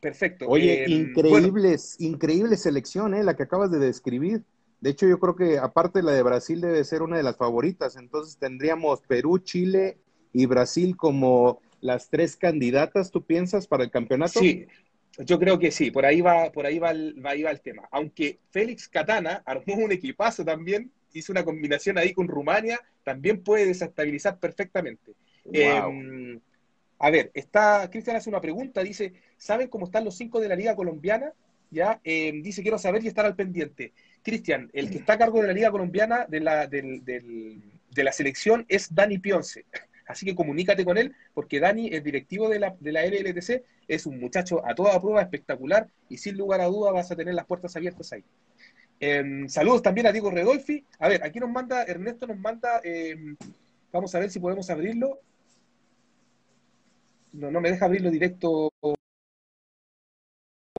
Perfecto. Oye, eh, increíbles, increíble selección, ¿eh? La que acabas de describir. De hecho, yo creo que aparte la de Brasil debe ser una de las favoritas. Entonces tendríamos Perú, Chile y Brasil como las tres candidatas, ¿tú piensas, para el campeonato? Sí, yo creo que sí, por ahí va, por ahí va el, ahí va el tema. Aunque Félix Catana armó un equipazo también, hizo una combinación ahí con Rumania, también puede desestabilizar perfectamente. Em, a ver, está, Cristian hace una pregunta, dice, ¿saben cómo están los cinco de la Liga Colombiana? Ya, em, dice, quiero saber y estar al pendiente. Cristian, el que está a cargo de la Liga Colombiana de la, de la selección es Dani Pionce. Así que comunícate con él, porque Dani, el directivo de la, de la LLTC, es un muchacho a toda prueba espectacular y sin lugar a duda vas a tener las puertas abiertas ahí. Em, saludos también a Diego Redolfi. A ver, aquí nos manda, Ernesto nos manda, vamos a ver si podemos abrirlo no, no me deja abrirlo directo,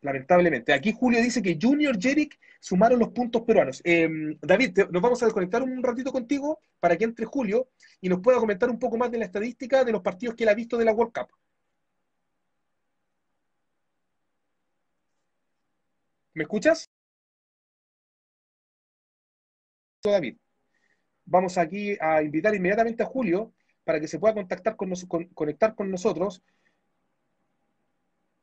lamentablemente. Aquí Julio dice que Junior Jerick sumaron los puntos peruanos. Em, David, nos vamos a desconectar un ratito contigo para que entre Julio y nos pueda comentar un poco más de la estadística de los partidos que él ha visto de la World Cup. ¿Me escuchas? David. Vamos aquí a invitar inmediatamente a Julio para que se pueda contactar con conectar con nosotros.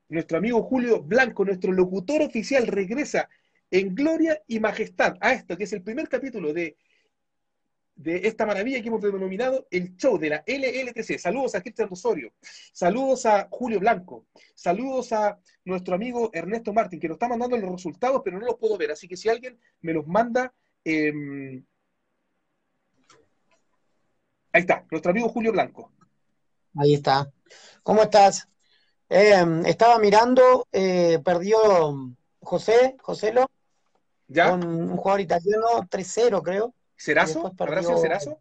Nuestro amigo Julio Blanco, nuestro locutor oficial, regresa en gloria y majestad a esto, que es el primer capítulo de, de esta maravilla que hemos denominado el show de la LLTC. Saludos a Cristian Osorio, saludos a Julio Blanco, saludos a nuestro amigo Ernesto Martín, que nos está mandando los resultados, pero no los puedo ver. Así que si alguien me los manda, em, Ahí está, nuestro amigo Julio Blanco. Ahí está. ¿Cómo estás? Eh, estaba mirando, eh, perdió José, Joselo, ¿Ya? con un jugador italiano 3-0, creo. ¿Serazo? ¿Habrá sido Serazo?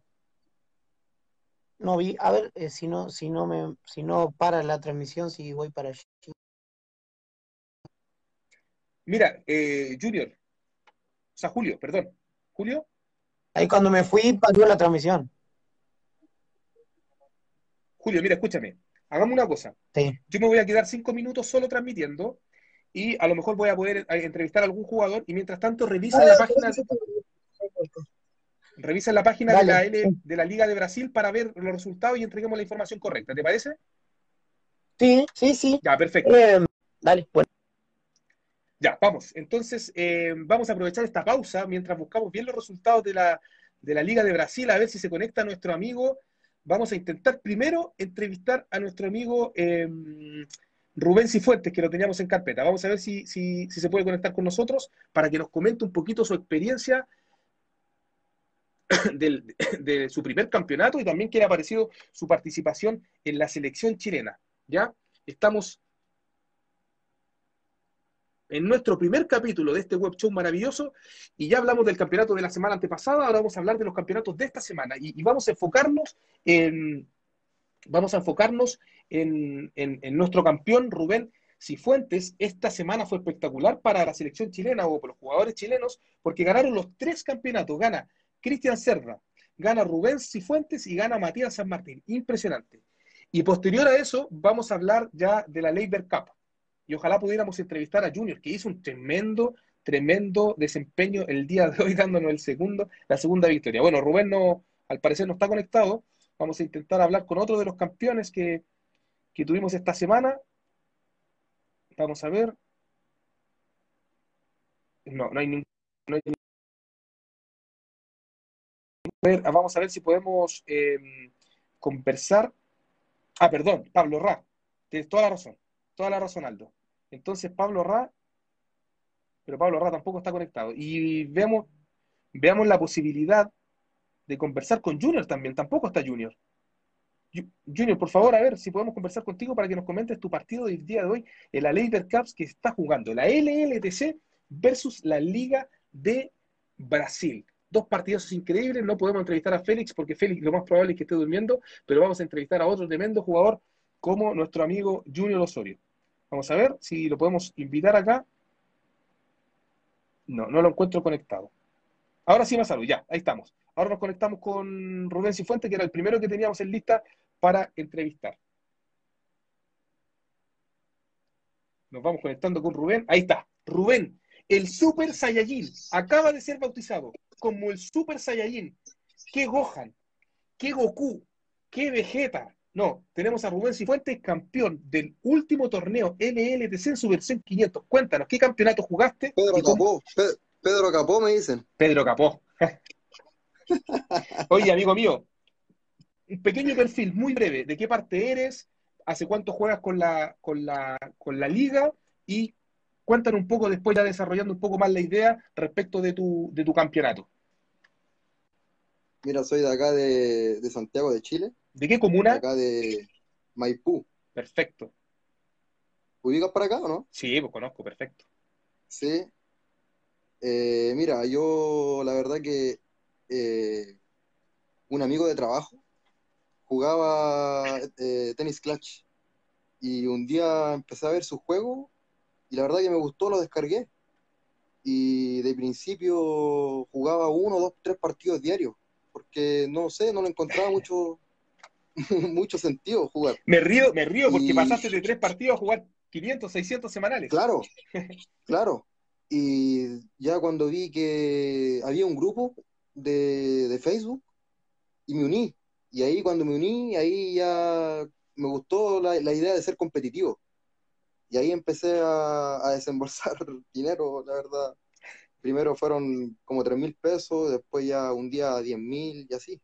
No vi, a ver eh, si no, si no me, si no para la transmisión, si voy para allí. Mira, Junior, o sea, Julio, perdón. Julio. Ahí cuando me fui, paró la transmisión. Julio, mira, escúchame, hagamos una cosa. Yo me voy a quedar cinco minutos solo transmitiendo y a lo mejor voy a poder eh, entrevistar a algún jugador y mientras tanto revisa la página. Revisa la página de la, de la Liga de Brasil para ver los resultados y entreguemos la información correcta. ¿Te parece? Sí, sí, sí. Ya, perfecto. Eh, dale, bueno. Ya, vamos. Entonces, eh, vamos a aprovechar esta pausa mientras buscamos bien los resultados de la, de la Liga de Brasil, a ver si se conecta nuestro amigo vamos a intentar primero entrevistar a nuestro amigo eh, Rubén Cifuentes, que lo teníamos en carpeta. Vamos a ver si, se puede conectar con nosotros para que nos comente un poquito su experiencia de su primer campeonato y también que ha parecido su participación en la selección chilena. ¿Ya? Estamos en nuestro primer capítulo de este web show maravilloso y ya hablamos del campeonato de la semana antepasada, ahora vamos a hablar de los campeonatos de esta semana y, vamos a enfocarnos en vamos a enfocarnos en, en, en, nuestro campeón Rubén Cifuentes. Esta semana fue espectacular para la selección chilena o para los jugadores chilenos porque ganaron los tres campeonatos. Gana Cristian Serra, gana Rubén Cifuentes y gana Matías San Martín. Impresionante. Y posterior a eso vamos a hablar ya de la Labor Cup y ojalá pudiéramos entrevistar a Junior, que hizo un tremendo, tremendo desempeño el día de hoy, dándonos el segundo, la segunda victoria. Bueno, Rubén no, al parecer no está conectado. Vamos a intentar hablar con otro de los campeones que, que tuvimos esta semana. Vamos a ver. No, no hay ningún. Ningún... Vamos a ver si podemos eh, conversar. Ah, perdón, Pablo Ra. Tienes toda la razón. Toda la razón, Aldo. Entonces Pablo Ra, pero Pablo Ra tampoco está conectado. Y veamos, veamos la posibilidad de conversar con Junior también. Tampoco está Junior. Junior, por favor, a ver si podemos conversar contigo para que nos comentes tu partido del día de hoy en la Labor Cups que está jugando, la LLTC versus la Liga de Brasil. Dos partidos increíbles, no podemos entrevistar a Félix porque Félix lo más probable es que esté durmiendo, pero vamos a entrevistar a otro tremendo jugador como nuestro amigo Junior Osorio. Vamos a ver si lo podemos invitar acá. No, no lo encuentro conectado. Ahora sí me salgo, ya, ahí estamos. Ahora nos conectamos con Rubén Cifuentes, que era el primero que teníamos en lista para entrevistar. Nos vamos conectando con Rubén. Ahí está. Rubén, el Super Saiyajin, acaba de ser bautizado como el Super Saiyajin. ¡Qué Gohan! ¡Qué Goku! ¡Qué Vegeta! No, tenemos a Rubén Cifuentes, campeón del último torneo LLTC en su versión 500. Cuéntanos, ¿qué campeonato jugaste? Pedro Capó, Pedro, Pedro Capó me dicen. Pedro Capó. Oye, amigo mío, un pequeño perfil muy breve. ¿De qué parte eres? ¿Hace cuánto juegas con la, con la, con la liga? Y cuéntanos un poco, después ya desarrollando un poco más la idea respecto de tu, de tu campeonato. Mira, soy de acá de, de Santiago de Chile. ¿De qué comuna? De acá de Maipú. Perfecto. ¿Ubicas para acá o no? Sí, pues conozco, perfecto. Sí. Eh, mira, yo la verdad que eh, un amigo de trabajo jugaba eh, tenis clutch y un día empecé a ver su juego y la verdad que me gustó, lo descargué. Y de principio jugaba uno, dos, tres partidos diarios, porque no sé, no le encontraba mucho, mucho sentido jugar. Me río, me río porque y... pasaste de tres partidos a jugar 500, 600 semanales. Claro, claro. Y ya cuando vi que había un grupo de, de, Facebook y me uní. Y ahí cuando me uní, ahí ya me gustó la, la idea de ser competitivo. Y ahí empecé a, a desembolsar dinero, la verdad. Primero fueron como 3 mil pesos, después ya un día 10 mil y así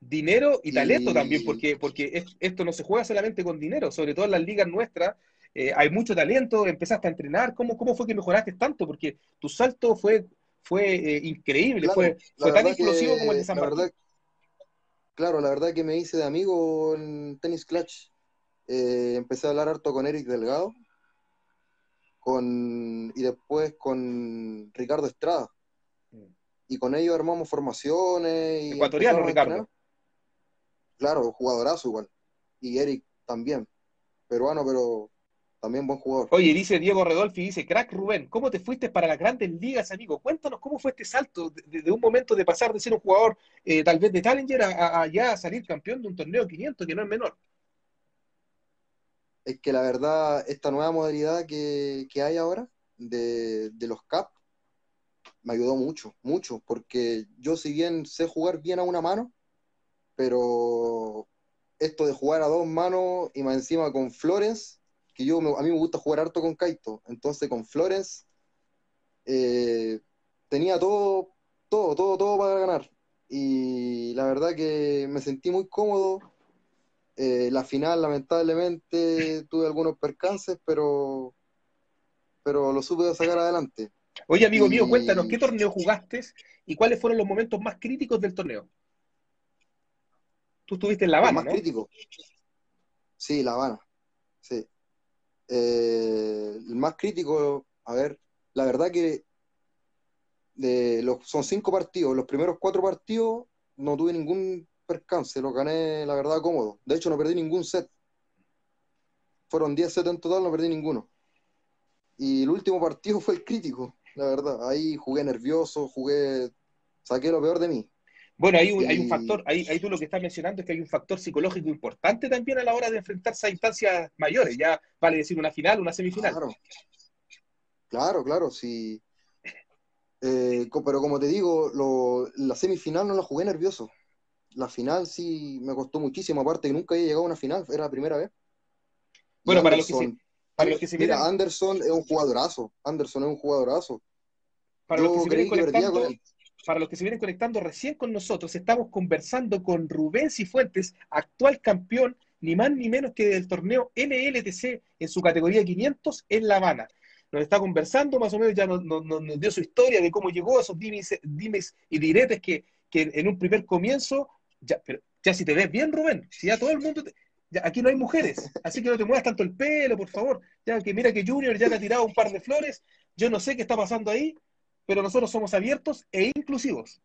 dinero y talento y... también, porque, porque esto no se juega solamente con dinero, sobre todo en las ligas nuestras. Eh, hay mucho talento, empezaste a entrenar. ¿Cómo, ¿Cómo fue que mejoraste tanto? Porque tu salto fue, fue eh, increíble, claro, fue, fue tan explosivo que, como el de San Martín. Verdad, claro, la verdad que me hice de amigo en tenis clutch. Eh, empecé a hablar harto con Eric Delgado con, y después con Ricardo Estrada. Y con ellos armamos formaciones. Y Ecuatoriano, Ricardo claro, jugadorazo igual. Y Eric también. Peruano, pero también buen jugador. Oye, dice Diego Redolfi, dice, crack Rubén, ¿cómo te fuiste para las grandes ligas, amigo? Cuéntanos cómo fue este salto de, de un momento de pasar de ser un jugador eh, tal vez de Challenger a, a, a, ya salir campeón de un torneo 500, que no es menor. Es que la verdad, esta nueva modalidad que, que hay ahora de, de los CAP me ayudó mucho, mucho, porque yo si bien sé jugar bien a una mano, pero esto de jugar a dos manos y más encima con Florence, que yo a mí me gusta jugar harto con Kaito, entonces con Florence eh, tenía todo, todo, todo, todo para ganar. Y la verdad que me sentí muy cómodo Eh, la final, lamentablemente, tuve algunos percances, pero, pero lo supe sacar adelante. Oye, amigo mío, cuéntanos, ¿qué torneo jugaste y cuáles fueron los momentos más críticos del torneo? Tú estuviste en La Habana, más crítico? Sí, La Habana, sí. Eh, el más crítico, a ver, la verdad que de los, son cinco partidos, los primeros cuatro partidos no tuve ningún percance, los gané, la verdad, cómodo. De hecho, no perdí ningún set. Fueron 10 sets en total, no perdí ninguno. Y el último partido fue el crítico, la verdad. Ahí jugué nervioso, jugué, saqué lo peor de mí. Bueno, ahí hay un factor, ahí, ahí, tú lo que estás mencionando es que hay un factor psicológico importante también a la hora de enfrentarse a instancias mayores, ya vale decir una final, una semifinal. Claro, claro, claro sí. Eh, pero como te digo, lo, la semifinal no la jugué nervioso. La final sí me costó muchísimo, aparte que nunca había llegado a una final, era la primera vez. Bueno, para los, que se, para los que se Mira, Anderson es un jugadorazo. Anderson es un jugadorazo. Para los que se conectando, para los que se vienen conectando recién con nosotros, estamos conversando con Rubén Cifuentes, actual campeón, ni más ni menos que del torneo NLTC en su categoría 500 en La Habana. Nos está conversando, más o menos ya nos, dio su historia de cómo llegó a esos dimes, y diretes que, en un primer comienzo, ya, pero ya si te ves bien, Rubén, si ya todo el mundo, aquí no hay mujeres, así que no te muevas tanto el pelo, por favor, ya que mira que Junior ya te ha tirado un par de flores, yo no sé qué está pasando ahí, pero nosotros somos abiertos e inclusivos.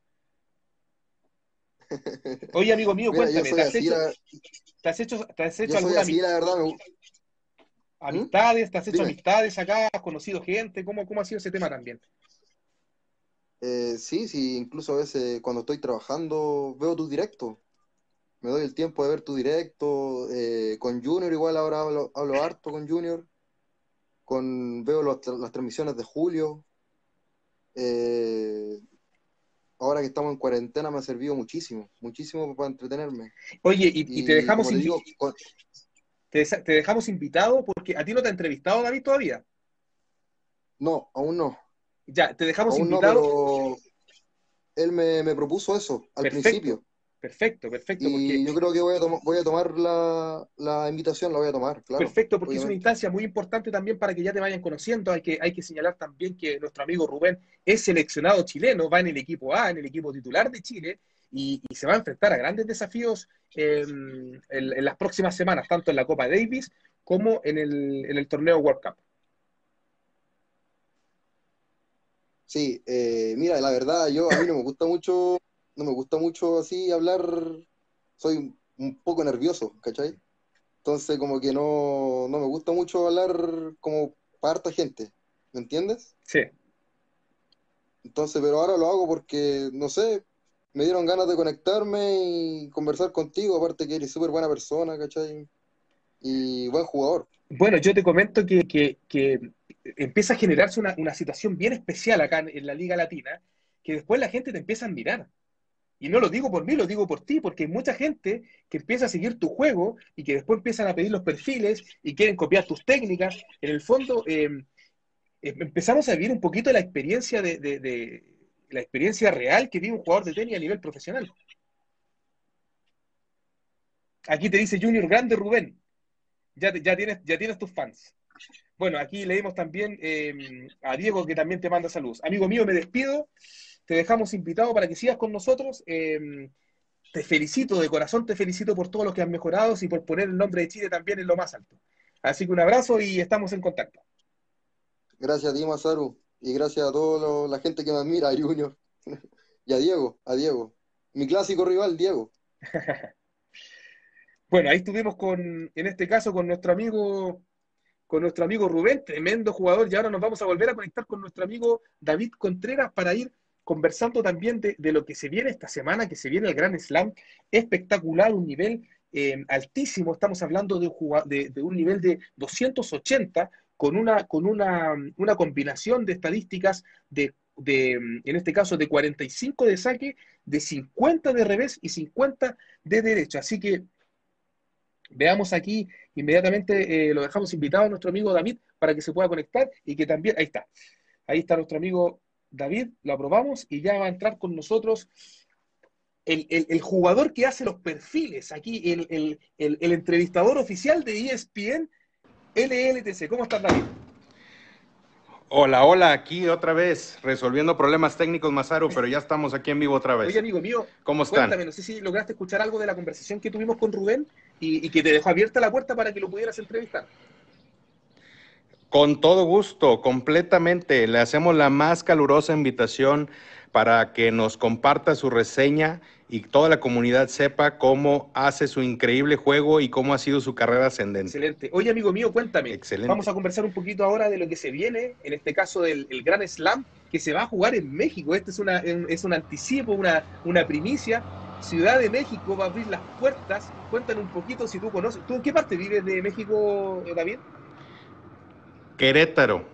Oye, amigo mío, cuéntame, ¿te has, hecho, ¿te has, hecho, alguna amistades? ¿Te has hecho amistades acá? ¿Has conocido gente? ¿Cómo, cómo ha sido ese tema también? Eh, sí, sí, incluso a veces cuando estoy trabajando veo tu directo. Me doy el tiempo de ver tu directo. Eh, con Junior igual ahora hablo, harto con Junior. Con, veo las transmisiones de Julio. Eh, ahora que estamos en cuarentena me ha servido muchísimo, muchísimo para entretenerme. Oye, y, te dejamos te, dejamos invitado porque a ti no te ha entrevistado David todavía. No, aún no. Ya, te dejamos invitado. él me, propuso eso al principio. Perfecto, perfecto. Y yo creo que voy a, voy a tomar la, invitación, la voy a tomar, claro. Perfecto, porque es una instancia muy importante también para que ya te vayan conociendo. Hay que, hay que señalar también que nuestro amigo Rubén es seleccionado chileno, va en el equipo A, en el equipo titular de Chile, y, se va a enfrentar a grandes desafíos en, las próximas semanas, tanto en la Copa Davis como en el, en el torneo World Cup. Sí, eh, mira, la verdad, yo a mí no me gusta mucho no me gusta mucho así hablar, soy un poco nervioso, ¿cachai? Entonces como que no, no me gusta mucho hablar como para harta gente, ¿me entiendes? Sí. Entonces, pero ahora lo hago porque, no sé, me dieron ganas de conectarme y conversar contigo, aparte que eres súper buena persona, ¿cachai? Y buen jugador. Bueno, yo te comento que, que, que empieza a generarse una, una, situación bien especial acá en, en la Liga Latina, que después la gente te empieza a admirar. Y no lo digo por mí, lo digo por ti, porque hay mucha gente que empieza a seguir tu juego y que después empiezan a pedir los perfiles y quieren copiar tus técnicas. En el fondo, em, em, empezamos a vivir un poquito la experiencia de, la experiencia real que vive un jugador de tenis a nivel profesional. Aquí te dice Junior Grande Rubén. Ya, tienes, tus fans. Bueno, aquí leemos también em, a Diego que también te manda saludos. Amigo mío, me despido te dejamos invitado para que sigas con nosotros. Eh, te felicito, de corazón te felicito por todo lo que has mejorado y por poner el nombre de Chile también en lo más alto. Así que un abrazo y estamos en contacto. Gracias a ti, Masaru, y gracias a toda la gente que me admira, a Junior, y a Diego, a Diego. Mi clásico rival, Diego. bueno, ahí estuvimos con, en este caso, con nuestro amigo con nuestro amigo Rubén, tremendo jugador, y ahora nos vamos a volver a conectar con nuestro amigo David Contreras para ir conversando también de, lo que se viene esta semana, que se viene el Gran Slam, espectacular, un nivel eh, altísimo, estamos hablando de, un nivel de 280 con una, con una, una combinación de estadísticas de, en este caso, de 45 de saque, de 50 de revés y 50 de derecha. Así que veamos aquí, inmediatamente eh, lo dejamos invitado a nuestro amigo David para que se pueda conectar y que también, ahí está, ahí está nuestro amigo David, lo aprobamos y ya va a entrar con nosotros el, el- el jugador que hace los perfiles, aquí el, el- entrevistador oficial de ESPN LLTC. ¿Cómo estás, David? Hola, hola, aquí otra vez, resolviendo problemas técnicos, Masaru, pero ya estamos aquí en vivo otra Oye, vez. amigo mío, ¿Cómo están? cuéntame, no sé si lograste escuchar algo de la conversación que tuvimos con Rubén y, y que te dejó abierta la puerta para que lo pudieras entrevistar. Con todo gusto, completamente. Le hacemos la más calurosa invitación para que nos comparta su reseña y toda la comunidad sepa cómo hace su increíble juego y cómo ha sido su carrera ascendente. Excelente. Oye, amigo mío, cuéntame. Excelente. Vamos a conversar un poquito ahora de lo que se viene, en este caso del el Gran Slam, que se va a jugar en México. Este es, una, un- es un anticipo, una, una primicia. Ciudad de México va a abrir las puertas. Cuéntame un poquito si tú conoces. ¿Tú en qué parte vives de México, David? Querétaro,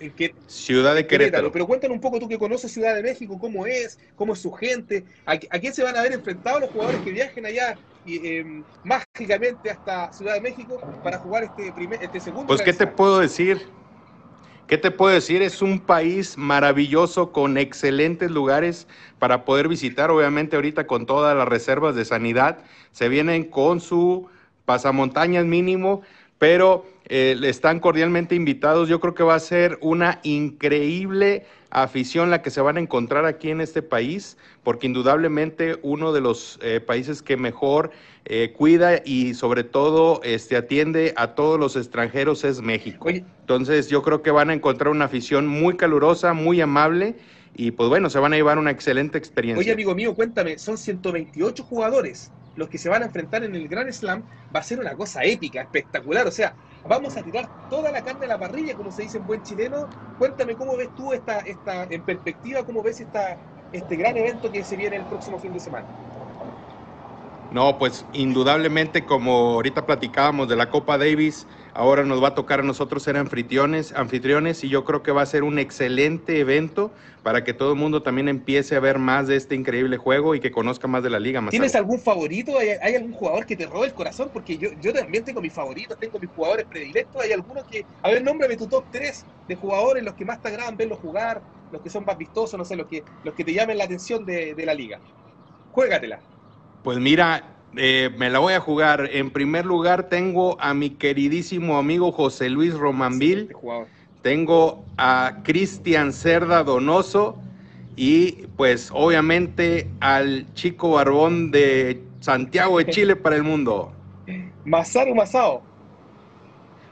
¿En qué, ciudad de Querétaro. Pero cuéntanos un poco tú que conoces Ciudad de México, cómo es, cómo es su gente, a, a quién se van a ver enfrentados los jugadores que viajen allá y, eh, mágicamente hasta Ciudad de México para jugar este primer, este segundo. Pues, ¿qué te puedo decir? ¿Qué te puedo decir? Es un país maravilloso con excelentes lugares para poder visitar. Obviamente ahorita con todas las reservas de sanidad se vienen con su pasamontañas mínimo, pero eh, están cordialmente invitados. Yo creo que va a ser una increíble afición la que se van a encontrar aquí en este país, porque indudablemente uno de los eh, países que mejor eh, cuida y sobre todo este, atiende a todos los extranjeros es México. Entonces yo creo que van a encontrar una afición muy calurosa, muy amable y pues bueno, se van a llevar una excelente experiencia. Oye, amigo mío, cuéntame, son 128 jugadores los que se van a enfrentar en el Grand Slam. Va a ser una cosa épica, espectacular. O sea, vamos a tirar toda la carne a la parrilla, como se dice en buen chileno. Cuéntame cómo ves tú esta, esta en perspectiva, cómo ves esta, este gran evento que se viene el próximo fin de semana. No, pues indudablemente como ahorita platicábamos de la Copa Davis, ahora nos va a tocar a nosotros ser anfitriones, anfitriones y yo creo que va a ser un excelente evento para que todo el mundo también empiece a ver más de este increíble juego y que conozca más de la liga. Masaru. ¿Tienes algún favorito? ¿Hay, hay algún jugador que te robe el corazón? Porque yo, yo también tengo mis favoritos, tengo mis jugadores predilectos. Hay algunos que, a ver, nómbrame tu top 3 de jugadores, los que más te agradan verlos jugar, los que son más vistosos, no sé, los que, los que te llamen la atención de, de la liga. Juégatela. Pues mira, eh, me la voy a jugar. En primer lugar tengo a mi queridísimo amigo José Luis Romanville. Jugador. Tengo a Cristian Cerda Donoso y pues obviamente al chico barbón de Santiago de Chile para el mundo, Masaru Masao.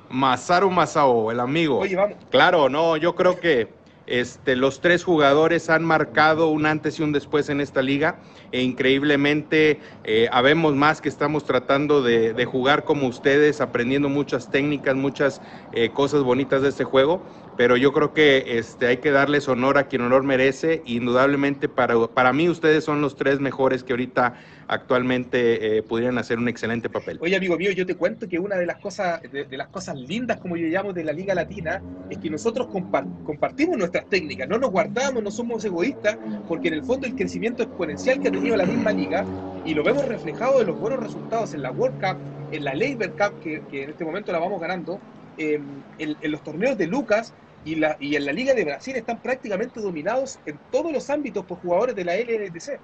Masaru Masao, el amigo. Oye, vamos. Claro, no, yo creo que este, los tres jugadores han marcado un antes y un después en esta liga e increíblemente eh, habemos más que estamos tratando de, de jugar como ustedes, aprendiendo muchas técnicas, muchas eh, cosas bonitas de este juego, pero yo creo que este, hay que darles honor a quien honor merece. Indudablemente para, para mí ustedes son los tres mejores que ahorita actualmente eh, pudieran hacer un excelente papel. Oye, amigo mío, yo te cuento que una de las cosas, de, de las cosas lindas, como yo llamo, de la Liga Latina, es que nosotros compar- compartimos nuestras técnicas, no nos guardamos, no somos egoístas, porque en el fondo el crecimiento exponencial que la misma liga, y lo vemos reflejado en los buenos resultados en la World Cup, en la Labor Cup, que, que en este momento la vamos ganando, en, los torneos de Lucas y, en la Liga de Brasil están prácticamente dominados en todos los ámbitos por jugadores de la LNTC.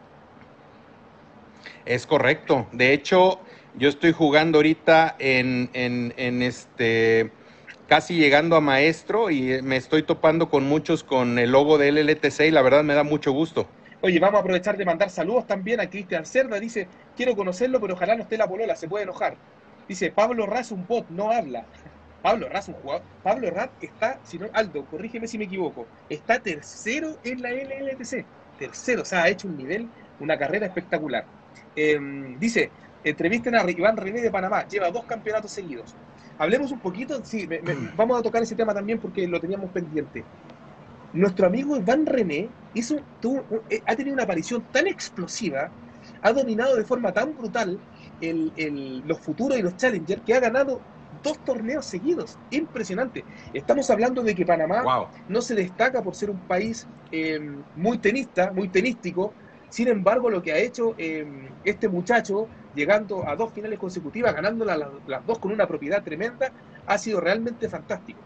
Es correcto. De hecho, yo estoy jugando ahorita en, en este casi llegando a maestro y me estoy topando con muchos con el logo de LLTC y la verdad me da mucho gusto. Oye, vamos a aprovechar de mandar saludos también a Cristian Cerda. Dice, quiero conocerlo, pero ojalá no esté la polola, se puede enojar. Dice, Pablo Raz un bot, no habla. Pablo Raz un jugador. Pablo Raz está, si no, Aldo, corrígeme si me equivoco, está tercero en la LLTC. Tercero, o sea, ha hecho un nivel, una carrera espectacular. Eh, dice, entrevisten a Iván René de Panamá, lleva dos campeonatos seguidos. Hablemos un poquito, sí, me- me- vamos a tocar ese tema también porque lo teníamos pendiente. Nuestro amigo Iván René hizo, tuvo- eh, ha tenido una aparición tan explosiva, ha dominado de forma tan brutal el- el- los futuros y los challengers que ha ganado dos torneos seguidos. Impresionante. Estamos hablando de que Panamá Wow. no se destaca por ser un país eh, muy tenista, muy tenístico. Sin embargo, lo que ha hecho eh, este muchacho, llegando a dos finales consecutivas, ganándolas las, las dos con una propiedad tremenda, ha sido realmente fantástico.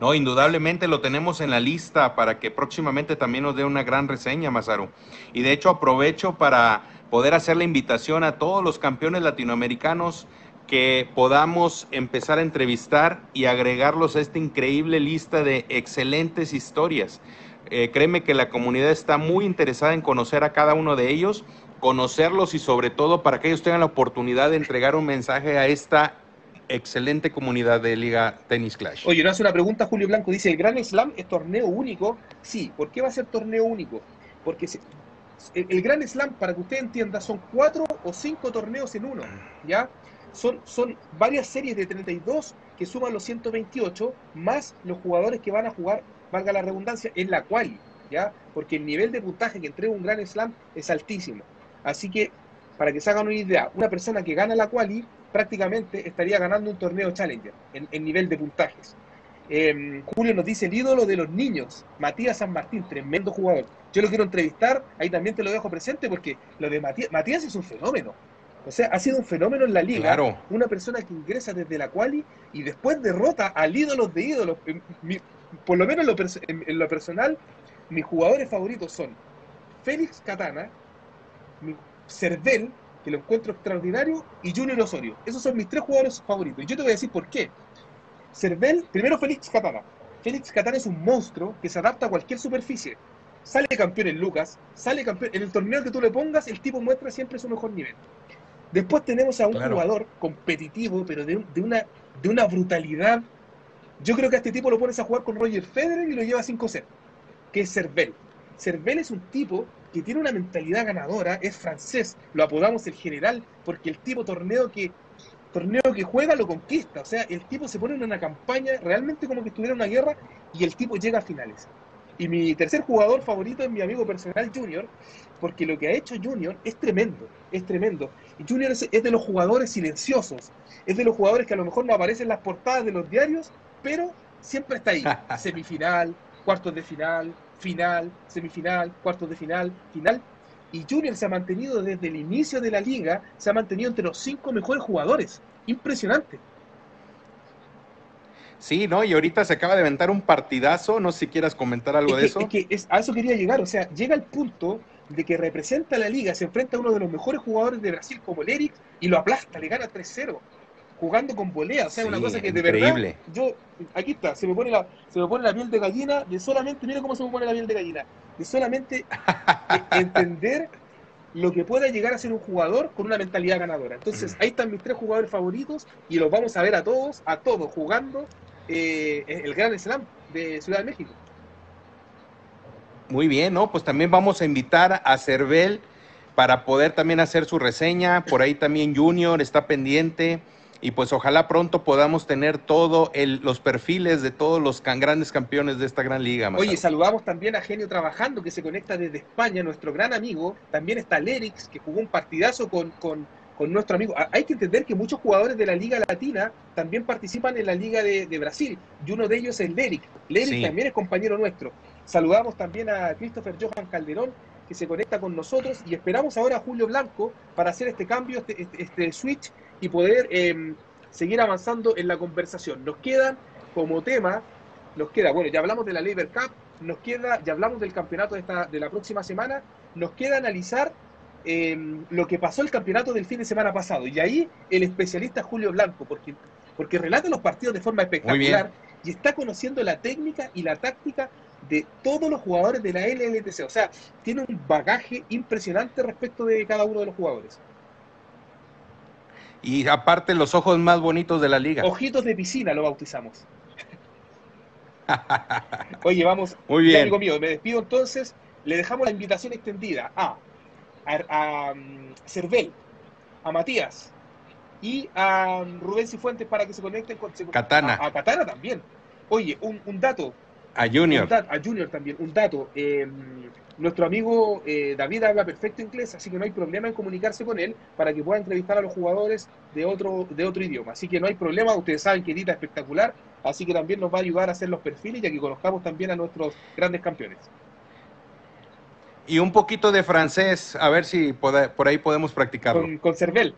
No, indudablemente lo tenemos en la lista para que próximamente también nos dé una gran reseña, Mazaru. Y de hecho aprovecho para poder hacer la invitación a todos los campeones latinoamericanos que podamos empezar a entrevistar y agregarlos a esta increíble lista de excelentes historias. Eh, créeme que la comunidad está muy interesada en conocer a cada uno de ellos, conocerlos y sobre todo para que ellos tengan la oportunidad de entregar un mensaje a esta excelente comunidad de Liga Tennis Clash. Oye, no hace una pregunta Julio Blanco, dice, ¿el Gran Slam es torneo único? Sí, ¿por qué va a ser torneo único? Porque el, el Gran Slam, para que usted entienda, son cuatro o cinco torneos en uno, ¿ya? son, son varias series de 32 que suman los 128, más los jugadores que van a jugar, valga la redundancia, en la quali, ¿ya? Porque el nivel de puntaje que entrega un gran slam es altísimo. Así que, para que se hagan una idea, una persona que gana la quali prácticamente estaría ganando un torneo Challenger en, nivel de puntajes. Em, Julio nos dice el ídolo de los niños, Matías San Martín, tremendo jugador. Yo lo quiero entrevistar, ahí también te lo dejo presente porque lo de Matías, Matías es un fenómeno. O sea, ha sido un fenómeno en la liga. Una persona que ingresa desde la quali y después derrota al ídolo de ídolos. por lo menos en lo, personal, mis jugadores favoritos son Félix Catana, Cervel, que lo encuentro extraordinario, y Junior Osorio. Esos son mis tres jugadores favoritos. Y yo te voy a decir por qué. Cervel, primero Félix Catana. Félix Catana es un monstruo que se adapta a cualquier superficie. Sale campeón en Lucas, sale campeón. En el torneo que tú le pongas, el tipo muestra siempre su mejor nivel. Después tenemos a un jugador competitivo, pero de, una, de una brutalidad. Yo creo que a este tipo lo pones a jugar con Roger Federer y lo lleva 5-0, que es Cervel. Cervel es un tipo que tiene una mentalidad ganadora, es francés, lo apodamos el general, porque el tipo torneo que, torneo que juega lo conquista. O sea, el tipo se pone en una campaña realmente como que estuviera en una guerra y el tipo llega a finales. Y mi tercer jugador favorito es mi amigo personal Junior, porque lo que ha hecho Junior es tremendo, es tremendo. Y Junior es, de los jugadores silenciosos, es de los jugadores que a lo mejor no aparecen en las portadas de los diarios, pero siempre está ahí. Semifinal, cuartos de final, final, semifinal, cuartos de final, final. Y Junior se ha mantenido desde el inicio de la liga, se ha mantenido entre los cinco mejores jugadores. Impresionante. Sí, ¿no? Y ahorita se acaba de aventar un partidazo, no sé si quieras comentar algo de eso. Es que a eso quería llegar, o sea, llega el punto de que representa a la liga, se enfrenta a uno de los mejores jugadores de Brasil como el Eric y lo aplasta, le gana 3-0 jugando con volea, o sea, una cosa que de verdad yo aquí está, se me pone la se me pone la piel de gallina de solamente, mira cómo se me pone la piel de gallina, de solamente entender lo que pueda llegar a ser un jugador con una mentalidad ganadora. Entonces, ahí están mis tres jugadores favoritos y los vamos a ver a todos, a todos jugando eh, el Gran Slam de Ciudad de México. Muy bien, ¿no? Pues también vamos a invitar a Cervel para poder también hacer su reseña. Por ahí también Junior está pendiente. Y pues ojalá pronto podamos tener todos los perfiles de todos los grandes campeones de esta gran liga. Oye, saludamos también a Genio Trabajando, que se conecta desde España, nuestro gran amigo. También está Lerix, que jugó un partidazo con, con, nuestro amigo. Ah, hay que entender que muchos jugadores de la Liga Latina también participan en la Liga de, Brasil. Y uno de ellos es Leric. Leric también es compañero nuestro. Saludamos también a Christopher Johan Calderón, que se conecta con nosotros, y esperamos ahora a Julio Blanco para hacer este cambio, este, este, este switch y poder em, seguir avanzando en la conversación. Nos quedan como tema, nos queda, bueno, ya hablamos de la Labor Cup, nos queda, ya hablamos del campeonato de, esta, de la próxima semana, nos queda analizar em, lo que pasó el campeonato del fin de semana pasado. Y ahí el especialista Julio Blanco, porque, porque relata los partidos de forma espectacular y está conociendo la técnica y la táctica de todos los jugadores de la LLTC. O sea, tiene un bagaje impresionante respecto de cada uno de los jugadores. Y aparte los ojos más bonitos de la liga. Ojitos de piscina lo bautizamos. Oye, vamos. Muy bien. Amigo mío, me despido entonces. Le dejamos la invitación extendida a, a, um, Cervel, a Matías y a um, Rubén Cifuentes para que se conecten con Katana. A, Katana también. Oye, un, un dato. A Junior. a Junior también. Un dato. Eh, nuestro amigo eh, David habla perfecto inglés, así que no hay problema en comunicarse con él para que pueda entrevistar a los jugadores de otro, de otro idioma. Así que no hay problema, ustedes saben que edita espectacular, así que también nos va a ayudar a hacer los perfiles y a que conozcamos también a nuestros grandes campeones. Y un poquito de francés, a ver si por ahí podemos practicarlo. Con, con Cervel.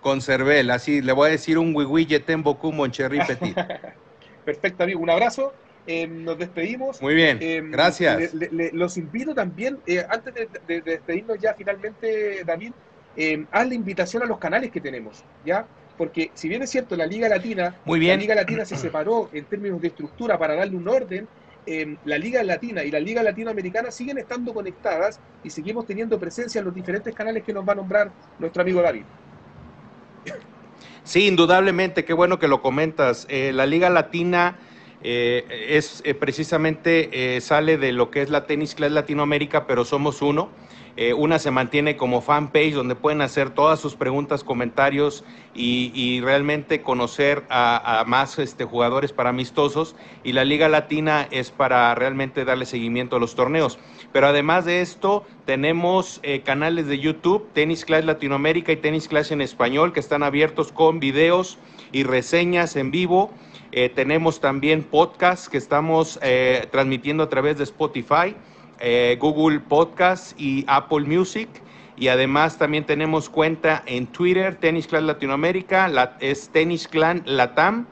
Con Cervel, así le voy a decir un t'aime beaucoup mon petit. Perfecto, amigo. Un abrazo. Eh, nos despedimos. Muy bien, Eh, gracias. le- le- los invito también, eh, antes de, de- de despedirnos ya finalmente, David, haz la invitación a los canales que tenemos, ¿ya? Porque si bien es cierto, la Liga Latina, Muy bien. la Liga Latina se separó en términos de estructura para darle un orden, la Liga Latina y la Liga Latinoamericana siguen estando conectadas y seguimos teniendo presencia en los diferentes canales que nos va a nombrar nuestro amigo David. Sí, indudablemente, qué bueno que lo comentas. La Liga Latina eh, es eh, precisamente eh, sale de lo que es la Tennis Class Latinoamérica, pero somos uno. Una se mantiene como fanpage donde pueden hacer todas sus preguntas, comentarios y, realmente conocer a, más este, jugadores para amistosos. Y la Liga Latina es para realmente darle seguimiento a los torneos. Pero además de esto, tenemos canales de YouTube, Tennis Class Latinoamérica y Tennis Class en español, que están abiertos con videos y reseñas en vivo. Eh, tenemos también podcasts que estamos eh, transmitiendo a través de Spotify, eh, Google Podcasts y Apple Music. Y además también tenemos cuenta en Twitter, Tennis Clan Latinoamérica, la- es Tennis Clan Latam.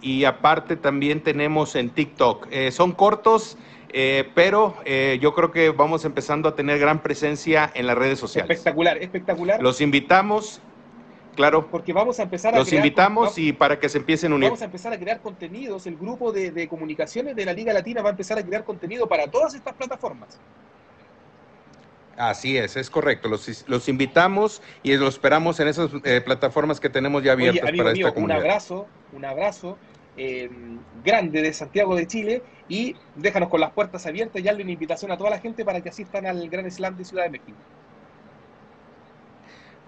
Y aparte también tenemos en TikTok. Son cortos, eh, pero eh, yo creo que vamos empezando a tener gran presencia en las redes sociales. Espectacular, espectacular. Los invitamos, claro, porque vamos a empezar a los crear- invitamos vamos- y para que se empiecen a unir. Vamos a empezar a crear contenidos. El grupo de, de comunicaciones de la Liga Latina va a empezar a crear contenido para todas estas plataformas. Así es, es correcto. Los, los invitamos y los esperamos en esas eh, plataformas que tenemos ya Oye, abiertas amigo para mío, esta un comunidad. abrazo, un abrazo eh, grande de Santiago de Chile y déjanos con las puertas abiertas y darle una invitación a toda la gente para que asistan al Gran Slam de Ciudad de México.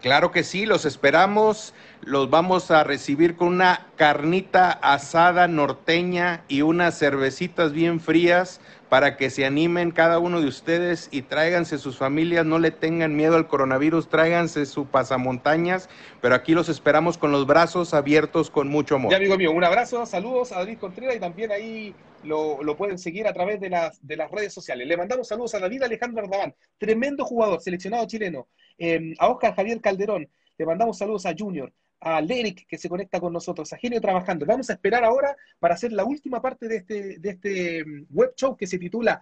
Claro que sí, los esperamos. Los vamos a recibir con una carnita asada norteña y unas cervecitas bien frías para que se animen cada uno de ustedes y tráiganse sus familias, no le tengan miedo al coronavirus, tráiganse su pasamontañas, pero aquí los esperamos con los brazos abiertos con mucho amor. Ya, amigo mío, un abrazo, saludos a David Contreras y también ahí lo, pueden seguir a través de las, de las redes sociales. Le mandamos saludos a David Alejandro Ardaván, tremendo jugador, seleccionado chileno, eh, a Oscar Javier Calderón, le mandamos saludos a Junior, a Leric que se conecta con nosotros, a Genio Trabajando. Vamos a esperar ahora para hacer la última parte de este, de este mm, web show que se titula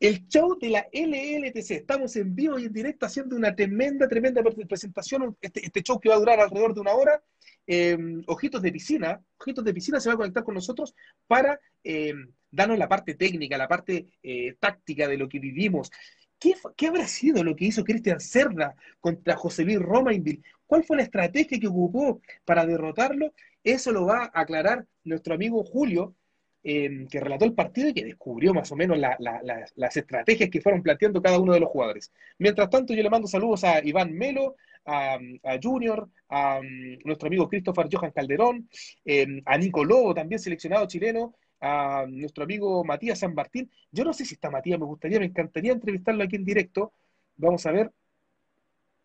el show de la LLTC. Estamos en vivo y en directo haciendo una tremenda, tremenda pre- presentación. Este, este show que va a durar alrededor de una hora. Eh, Ojitos de Piscina, Ojitos de Piscina se va a conectar con nosotros para eh, darnos la parte técnica, la parte eh, táctica de lo que vivimos. ¿Qué, fue- ¿Qué habrá sido lo que hizo Cristian Cerda contra José Luis Romainville? ¿Cuál fue la estrategia que ocupó para derrotarlo? Eso lo va a aclarar nuestro amigo Julio, eh, que relató el partido y que descubrió más o menos la- la- la- las estrategias que fueron planteando cada uno de los jugadores. Mientras tanto, yo le mando saludos a Iván Melo, a, a Junior, a nuestro amigo Christopher Johan Calderón, eh, a Nico Lobo, también seleccionado chileno, a nuestro amigo Matías San Martín. Yo no sé si está Matías, me gustaría, me encantaría entrevistarlo aquí en directo. Vamos a ver.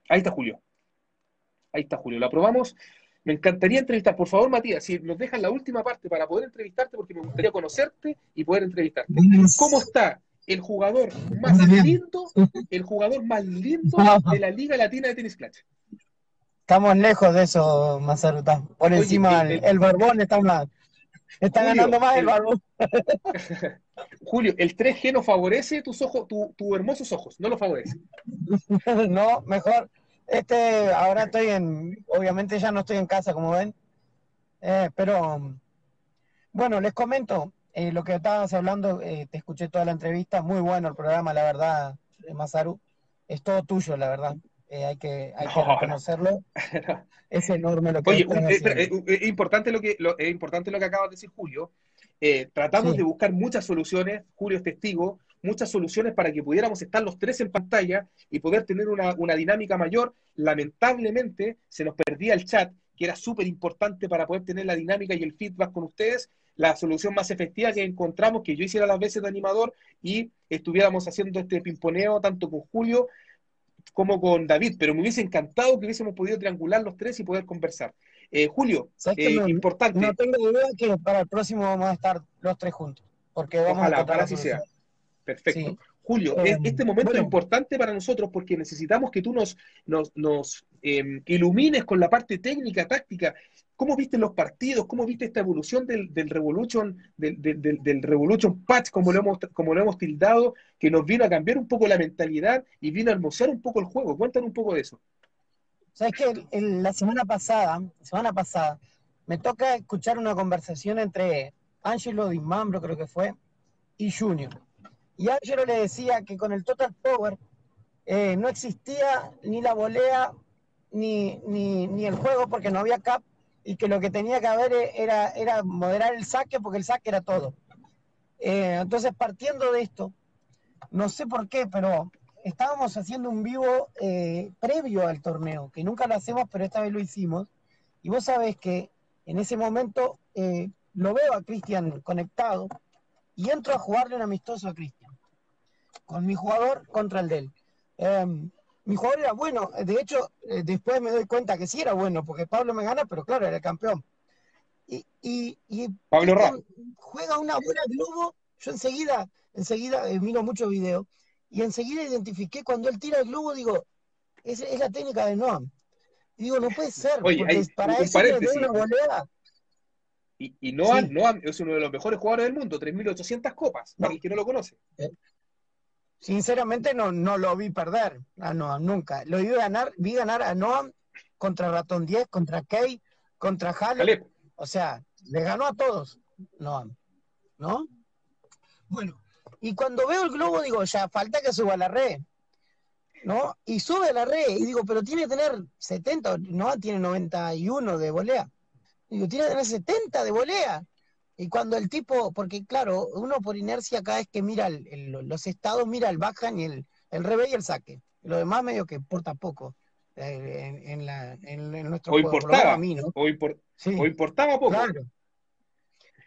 Ahí está Julio. Ahí está Julio. Lo aprobamos. Me encantaría entrevistar. Por favor, Matías, si nos dejan la última parte para poder entrevistarte, porque me gustaría conocerte y poder entrevistarte. ¿Cómo está el jugador más lindo, el jugador más lindo de la Liga Latina de Tenis Clutch? Estamos lejos de eso, Masaru. está Por Oye, encima, el- el, el barbón está más. Está Julio, ganando más el el- barbón. Julio, el 3G no favorece tus ojos, tu- tus hermosos ojos, no lo favorece. No, mejor. Este, ahora estoy en. Obviamente ya no estoy en casa, como ven. Eh, pero. Bueno, les comento. Eh, lo que estabas hablando, eh, te escuché toda la entrevista. Muy bueno el programa, la verdad, eh, Masaru. Es todo tuyo, la verdad. Eh, hay que, hay que No, no. reconocerlo. Es enorme lo que Oye, un- espera, es importante lo que lo- es importante lo que acabas de decir, Julio. Tratamos Sí. de buscar muchas soluciones, Julio es testigo, muchas soluciones para que pudiéramos estar los tres en pantalla y poder tener una, una dinámica mayor. Lamentablemente se nos perdía el chat, que era súper importante para poder tener la dinámica y el feedback con ustedes. La solución más efectiva que encontramos, que yo hiciera las veces de animador y estuviéramos haciendo este pimponeo tanto con Julio como con David, pero me hubiese encantado que hubiésemos podido triangular los tres y poder conversar. Eh, Julio, eh, no, importante, no tengo duda que para el próximo vamos a estar los tres juntos. Porque vamos ojalá, a la así sea. Perfecto. Sí. Julio, Eh, es- este momento es importante para nosotros porque necesitamos que tú nos, nos, nos, eh, ilumines con la parte técnica, táctica. ¿Cómo viste los partidos? ¿Cómo viste esta evolución del, del Revolution, del, del, del- del Revolution Patch, como lo, hemos, como lo hemos tildado, que nos vino a cambiar un poco la mentalidad y vino a hermosear un poco el juego? Cuéntanos un poco de eso. Sabes que la semana pasada, semana pasada, me toca escuchar una conversación entre Angelo Di Mambro, creo que fue, y Junior. Y Angelo le decía que con el Total Power eh, no existía ni la volea ni, ni, ni el juego porque no había cap y que lo que tenía que haber era, era moderar el saque porque el saque era todo. Eh, entonces, partiendo de esto, no sé por qué, pero estábamos haciendo un vivo eh, previo al torneo, que nunca lo hacemos, pero esta vez lo hicimos. Y vos sabés que en ese momento lo veo a Cristian conectado y entro a jugarle un amistoso a Cristian, con mi jugador contra el de él. Eh, mi jugador era bueno, de hecho, eh, después me doy cuenta que sí era bueno, porque Pablo me gana, pero claro, era el campeón. Y, y, y Pablo Ra. Cristian juega una bola globo, yo enseguida, enseguida eh, miro muchos videos, y enseguida identifiqué cuando él tira el globo, digo, es, es la técnica de Noam. Y digo, no puede ser, Oye, porque hay para eso le doy una volea. Y, y Noam, Sí. Noam es uno de los mejores jugadores del mundo, 3.800 copas, para No. el que no lo conoce. Sinceramente no, no lo vi perder a Noam, nunca. Lo vi ganar, vi ganar a Noam contra Ratón 10, contra Kay, contra Halep. O sea, le ganó a todos Noam, ¿no? Bueno, y cuando veo el globo digo, ya falta que suba a la red, ¿no? Y sube a la red y digo, pero tiene que tener 70, Noam tiene 91 de volea. Digo, tiene que tener 70 de volea. Y cuando el tipo, porque claro, uno por inercia cada vez que mira el- el- los estados, mira el backhand y el, el revés y el saque. Lo demás medio que importa poco eh, en, en la, en, en nuestro o juego, importaba, a mí, ¿no? o, Sí. o importaba poco. Claro.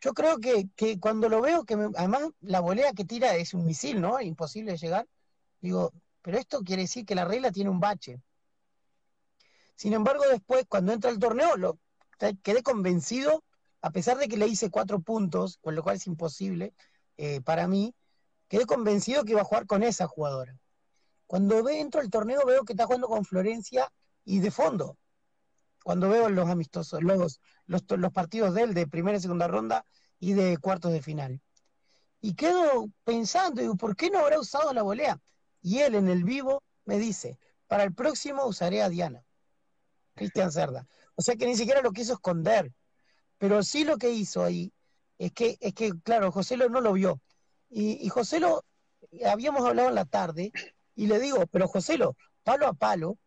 Yo creo que, que cuando lo veo, que me- además la volea que tira es un misil, ¿no? Imposible de llegar. Digo, pero esto quiere decir que la regla tiene un bache. Sin embargo, después, cuando entra el torneo, lo, quedé convencido, a pesar de que le hice cuatro puntos, con lo cual es imposible eh, para mí, quedé convencido que iba a jugar con esa jugadora. Cuando entro al torneo, veo que está jugando con Florencia y de fondo. Cuando veo los amistosos, los, los, los partidos de él de primera y segunda ronda y de cuartos de final. Y quedo pensando, digo, ¿por qué no habrá usado la volea? Y él en el vivo me dice, para el próximo usaré a Diana, Cristian Cerda. O sea que ni siquiera lo quiso esconder. Pero sí lo que hizo ahí es que, es que claro, Joselo no lo vio. Y, y Joselo, habíamos hablado en la tarde, y le digo, pero Joselo, palo a palo,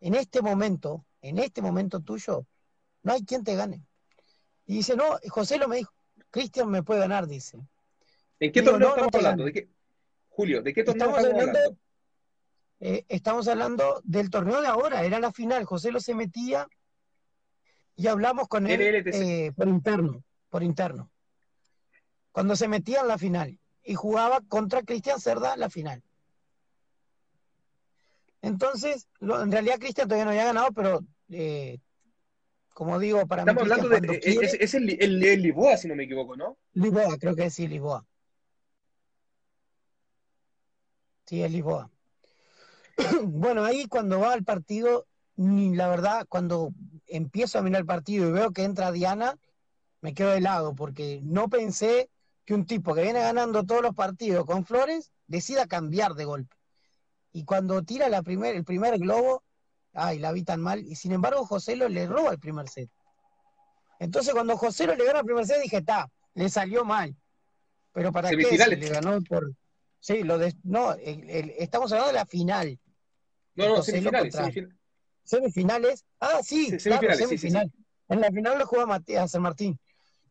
en este momento, en este momento tuyo, no hay quien te gane. Y dice, no, Joselo me dijo, Cristian me puede ganar, dice. ¿En qué Digo, torneo no, estamos hablando? gano. ¿De qué? Julio, ¿de qué torneo Estamos estamos hablando, hablando? eh, estamos hablando del torneo de ahora, era la final. José lo se metía y hablamos con él eh, por interno, por interno. Cuando se metía en la final y jugaba contra Cristian Cerda la final. Entonces, lo- en realidad Cristian todavía no había ganado, pero eh, como digo, para Estamos mí hablando Cristian de. eh, quiere- Es, es el, el, si no me equivoco, ¿no? Lisboa, creo que sí, Lisboa. Sí, es Lisboa. Bueno, ahí cuando va al partido, la verdad, cuando empiezo a mirar el partido y veo que entra Diana, me quedo helado, porque no pensé que un tipo que viene ganando todos los partidos con Flores decida cambiar de golpe. Y cuando tira la primer, el primer globo, ay, la vi tan mal, y sin embargo Joselo le roba el primer set. Entonces cuando Joselo le gana el primer set dije, está, le salió mal. Pero ¿para qué? Si le ganó por... Sí, lo de... No, el- el- estamos hablando de la final. No, no, José semifinales. Semifinales. Ah, sí, Sí, claro, semifinales, sí, sí, semifinal. En la final lo juega Matías San Martín.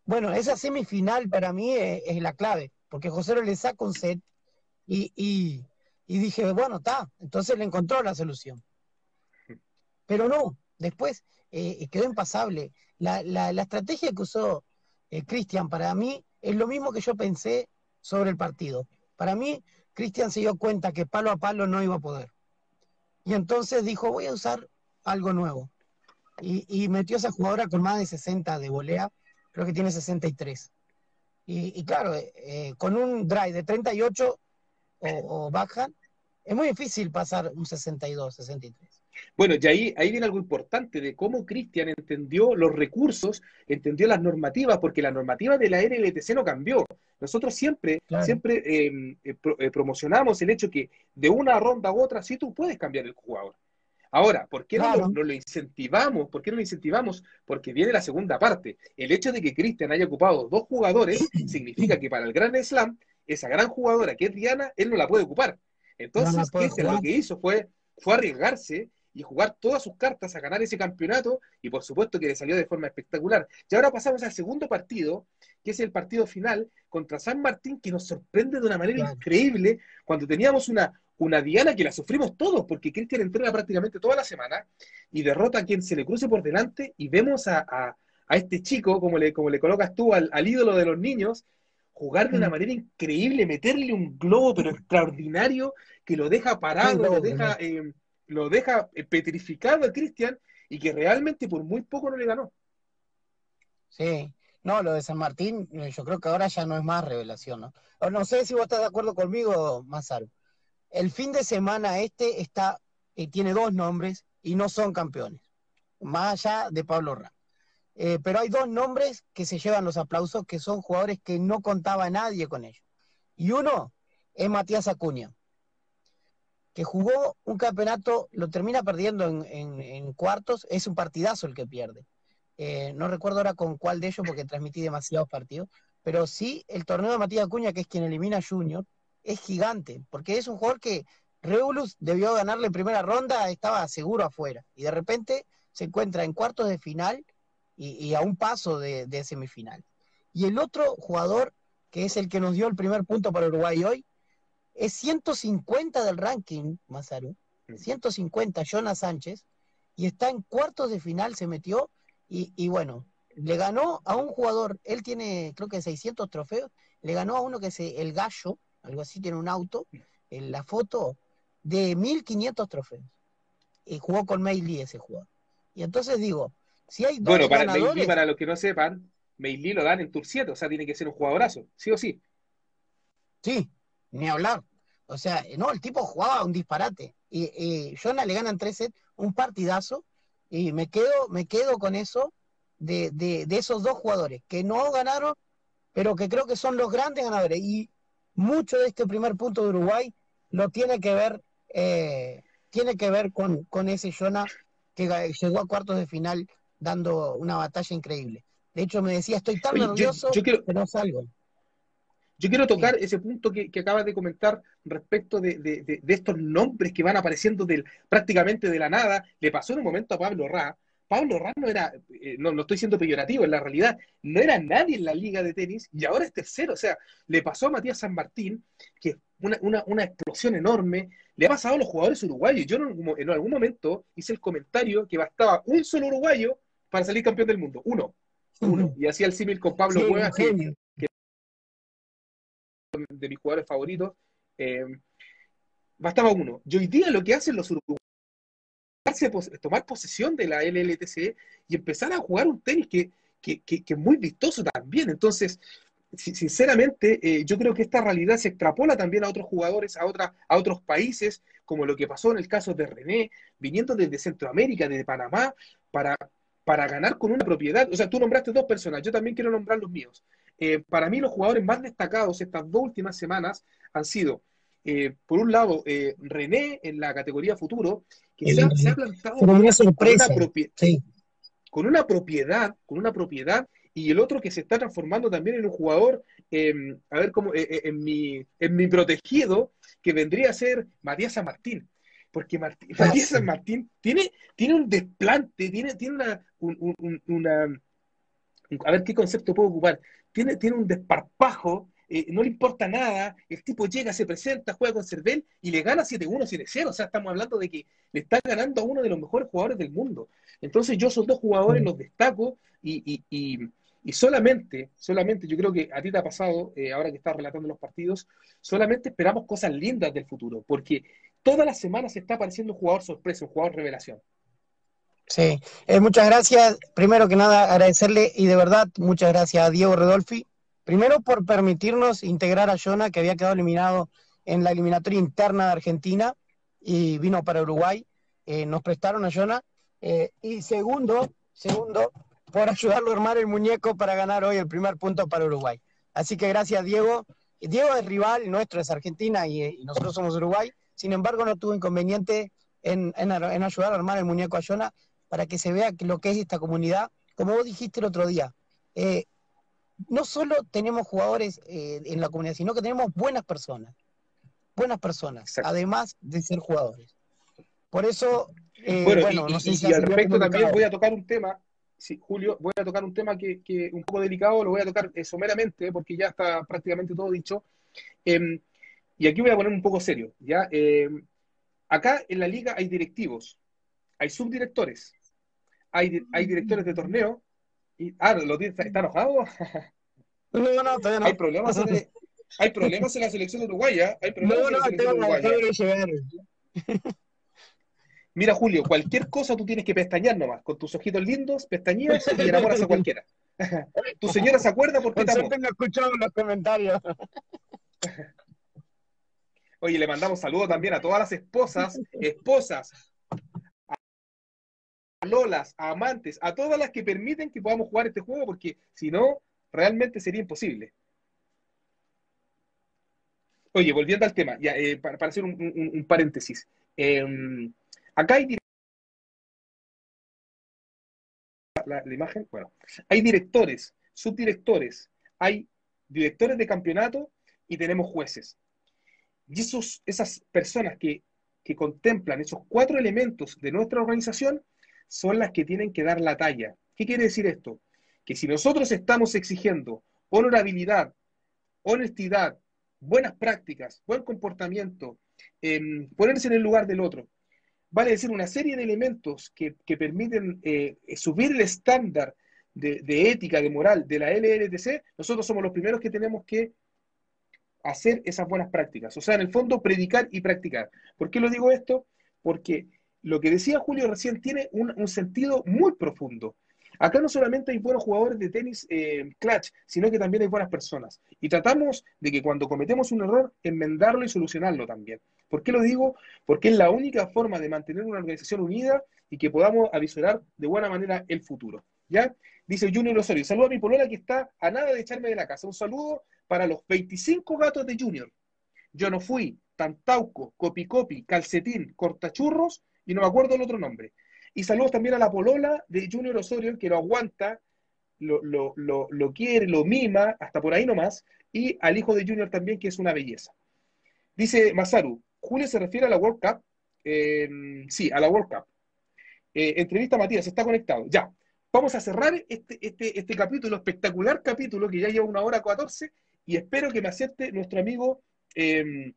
Bueno, esa semifinal para mí es, es la clave, porque José le saca un set y, y, y dije, bueno, está, entonces le encontró la solución. Pero no, después eh, quedó impasable. La, la, la estrategia que usó eh, Cristian para mí es lo mismo que yo pensé sobre el partido. Para mí, Cristian se dio cuenta que palo a palo no iba a poder. Y entonces dijo, voy a usar algo nuevo. Y, y metió a esa jugadora con más de 60 de volea, creo que tiene 63. Y, y claro, eh, eh, con un drive de 38, o, o backhand, es muy difícil pasar un 62, 63. Bueno, y ahí, ahí viene algo importante de cómo Cristian entendió los recursos, entendió las normativas, porque la normativa de la NLTC no cambió. Nosotros siempre, Claro. siempre eh, eh, pro- eh, promocionamos el hecho que de una ronda a otra sí tú puedes cambiar el jugador. Ahora, ¿por qué no, lo, no lo incentivamos? ¿Por qué no lo incentivamos? Porque viene la segunda parte. El hecho de que Cristian haya ocupado dos jugadores significa que para el Gran Slam, esa gran jugadora que es Diana, él no la puede ocupar. Entonces, No Cristian lo que hizo fue, fue arriesgarse y jugar todas sus cartas a ganar ese campeonato y por supuesto que le salió de forma espectacular. Y ahora pasamos al segundo partido, que es el partido final contra San Martín, que nos sorprende de una manera Claro. increíble cuando teníamos una, una Diana que la sufrimos todos, porque Cristian entrena prácticamente toda la semana y derrota a quien se le cruce por delante y vemos a, a- a este chico, como le, como le colocas tú, al, al ídolo de los niños, jugar de una Mm. manera increíble, meterle un globo pero extraordinario que lo deja parado, lo deja, eh, lo deja eh, petrificado a Cristian y que realmente por muy poco no le ganó. Sí, no, lo de San Martín, yo creo que ahora ya no es más revelación, ¿no? No sé si vos estás de acuerdo conmigo, Masaru. El fin de semana este está, eh, tiene dos nombres y no son campeones, más allá de Pablo Ram. Eh, pero hay dos nombres que se llevan los aplausos, que son jugadores que no contaba nadie con ellos. Y uno es Matías Acuña, que jugó un campeonato, lo termina perdiendo en, en- en cuartos, es un partidazo el que pierde. Eh, no recuerdo ahora con cuál de ellos porque transmití demasiados partidos, pero sí el torneo de Matías Acuña, que es quien elimina a Junior, es gigante, porque es un jugador que Reulus debió ganarle en primera ronda, estaba seguro afuera, y de repente se encuentra en cuartos de final y, y a un paso de, de semifinal. Y el otro jugador, que es el que nos dio el primer punto para Uruguay hoy, es 150 del ranking, Masaru, 150, Jonas Sánchez, y está en cuartos de final, se metió, y, y bueno, le ganó a un jugador, él tiene creo que 600 trofeos, le ganó a uno que es el Gallo, algo así, tiene un auto, en la foto, de 1500 trofeos. Y jugó con Meili ese jugador. Y entonces digo, si hay dos Bueno, para Meili, ganadores, para los que no sepan, Meili lo dan en Tour 7, o sea, tiene que ser un jugadorazo, sí o sí. sí, ni hablar. O sea, no, el tipo jugaba un disparate. Y, y Jonah le ganan tres sets, un partidazo, y me quedo, me quedo con eso de, de, de esos dos jugadores que no ganaron, pero que creo que son los grandes ganadores. Y mucho de este primer punto de Uruguay lo tiene que ver, eh, tiene que ver con, con ese Jonah que llegó a cuartos de final dando una batalla increíble. De hecho, me decía, estoy tan Oye, nervioso yo quiero- que no salgo. Yo quiero tocar ese punto que, que acabas de comentar respecto de, de- de- de estos nombres que van apareciendo del, prácticamente de la nada. Le pasó en un momento a Pablo Ra. Pablo Ra no era, eh, no, no estoy siendo peyorativo, en la realidad no era nadie en la liga de tenis y ahora es tercero. O sea, le pasó a Matías San Martín, que es una, una, una explosión enorme. Le ha pasado a los jugadores uruguayos. Yo en algún, en algún momento hice el comentario que bastaba un solo uruguayo para salir campeón del mundo. Uno. Uno. Y hacía el símil con Pablo Sí, Cuevas, un que, genio. de mis jugadores favoritos, eh, bastaba uno. Y hoy día lo que hacen los uruguayos tomar posesión de la LLTC y empezar a jugar un tenis que, que, que- es muy vistoso también. Entonces, si- sinceramente, eh, yo creo que esta realidad se extrapola también a otros jugadores, a, otra- a otros países, como lo que pasó en el caso de René, viniendo desde Centroamérica, desde Panamá, para, para ganar con una propiedad. O sea, tú nombraste dos personas, yo también quiero nombrar los míos. Eh, para mí los jugadores más destacados estas dos últimas semanas han sido, eh, por un lado, eh, René en la categoría futuro, que se se ha plantado Pero una con sorpresa. una, propie- Sí. con una propiedad, con una propiedad, y el otro que se está transformando también en un jugador, eh, a ver cómo, eh, eh, en, mi, en mi protegido, que vendría a ser Matías San Martín. Porque Martí- Ah, Matías sí. San Martín tiene, tiene un desplante, tiene, tiene una, un- un- un- una, a ver qué concepto puedo ocupar, tiene, tiene un desparpajo, eh, no le importa nada, el tipo llega, se presenta, juega con Cervel y le gana 7-1, 7-0, o sea, estamos hablando de que le está ganando a uno de los mejores jugadores del mundo. Entonces yo esos dos jugadores los destaco y, y- y- y solamente, solamente, yo creo que a ti te ha pasado, eh, ahora que estás relatando los partidos, solamente esperamos cosas lindas del futuro, porque todas las semanas se está apareciendo un jugador sorpresa, un jugador revelación. Sí, Eh, muchas gracias. Primero que nada, agradecerle y de verdad, muchas gracias a Diego Redolfi. Primero por permitirnos integrar a Jonah, que había quedado eliminado en la eliminatoria interna de Argentina y vino para Uruguay. Eh, nos prestaron a Jonah. Eh, y segundo, segundo, por ayudarlo a armar el muñeco para ganar hoy el primer punto para Uruguay. Así que gracias, Diego. Diego es rival nuestro, es Argentina y, nosotros somos Uruguay. Sin embargo, no tuvo inconveniente en, en, en ayudar a armar el muñeco a Jonah para que se vea lo que es esta comunidad. Como vos dijiste el otro día, eh, no solo tenemos jugadores eh, en la comunidad, sino que tenemos buenas personas. Buenas personas, Exacto. además de ser jugadores. Por eso, eh, Bueno, bueno, y, no y- sé y si al hace respecto también voy a tocar un tema, sí, Julio, voy a tocar un tema que, que un poco delicado, lo voy a tocar eh, someramente, porque ya está prácticamente todo dicho. Em, y aquí voy a poner un poco serio, ¿ya? Em, acá en la liga hay directivos, hay subdirectores, hay, hay directores de torneo, y, ah, ¿lo ¿está, enojado? No, no, todavía no. hay problemas en, el- hay problemas en la selección uruguaya, hay problemas No, en la no, selección tengo, uruguaya. tengo. Mira, Julio, cualquier cosa tú tienes que pestañear nomás. Con tus ojitos lindos, pestañeas y enamoras a cualquiera. tu señora se acuerda por qué Por te no escuchado los comentarios. Oye, le mandamos saludos también a todas las esposas, esposas, a lolas, a amantes, a todas las que permiten que podamos jugar este juego, porque si no, realmente sería imposible. Oye, volviendo al tema, ya, eh, para, para hacer un, paréntesis. Eh, acá hay la, la imagen, bueno, hay directores, subdirectores, hay directores de campeonato y tenemos jueces. Y esos, esas personas que, que contemplan esos cuatro elementos de nuestra organización son las que tienen que dar la talla. ¿Qué quiere decir esto? Que si nosotros estamos exigiendo honorabilidad, honestidad, buenas prácticas, buen comportamiento, em, ponerse en el lugar del otro, vale decir una serie de elementos que, que permiten eh, subir el estándar de, de ética, de moral de la LLTC, nosotros somos los primeros que tenemos que hacer esas buenas prácticas. O sea, en el fondo, predicar y practicar. ¿Por qué lo digo esto? Porque lo que decía Julio recién tiene un, sentido muy profundo. Acá no solamente hay buenos jugadores de tenis eh, clutch, sino que también hay buenas personas. Y tratamos de que cuando cometemos un error, enmendarlo y solucionarlo también. ¿Por qué lo digo? Porque es la única forma de mantener una organización unida y que podamos avisorar de buena manera el futuro. ¿Ya? Dice Junior Osorio, saludo a mi polola que está a nada de echarme de la casa. Un saludo para los 25 gatos de Junior. Yo no fui, Tantauco, Copicopi, Calcetín, Cortachurros y no me acuerdo el otro nombre. Y saludos también a la polola de Junior Osorio, que lo aguanta, lo, lo, lo, lo quiere, lo mima, hasta por ahí nomás, y al hijo de Junior también, que es una belleza. Dice Masaru, Julio se refiere a la World Cup. Eh, sí, a la World Cup. Eh, entrevista a Matías, está conectado. Ya, vamos a cerrar este, este, este capítulo, espectacular capítulo, que ya lleva una hora 14, y espero que me acepte nuestro amigo eh,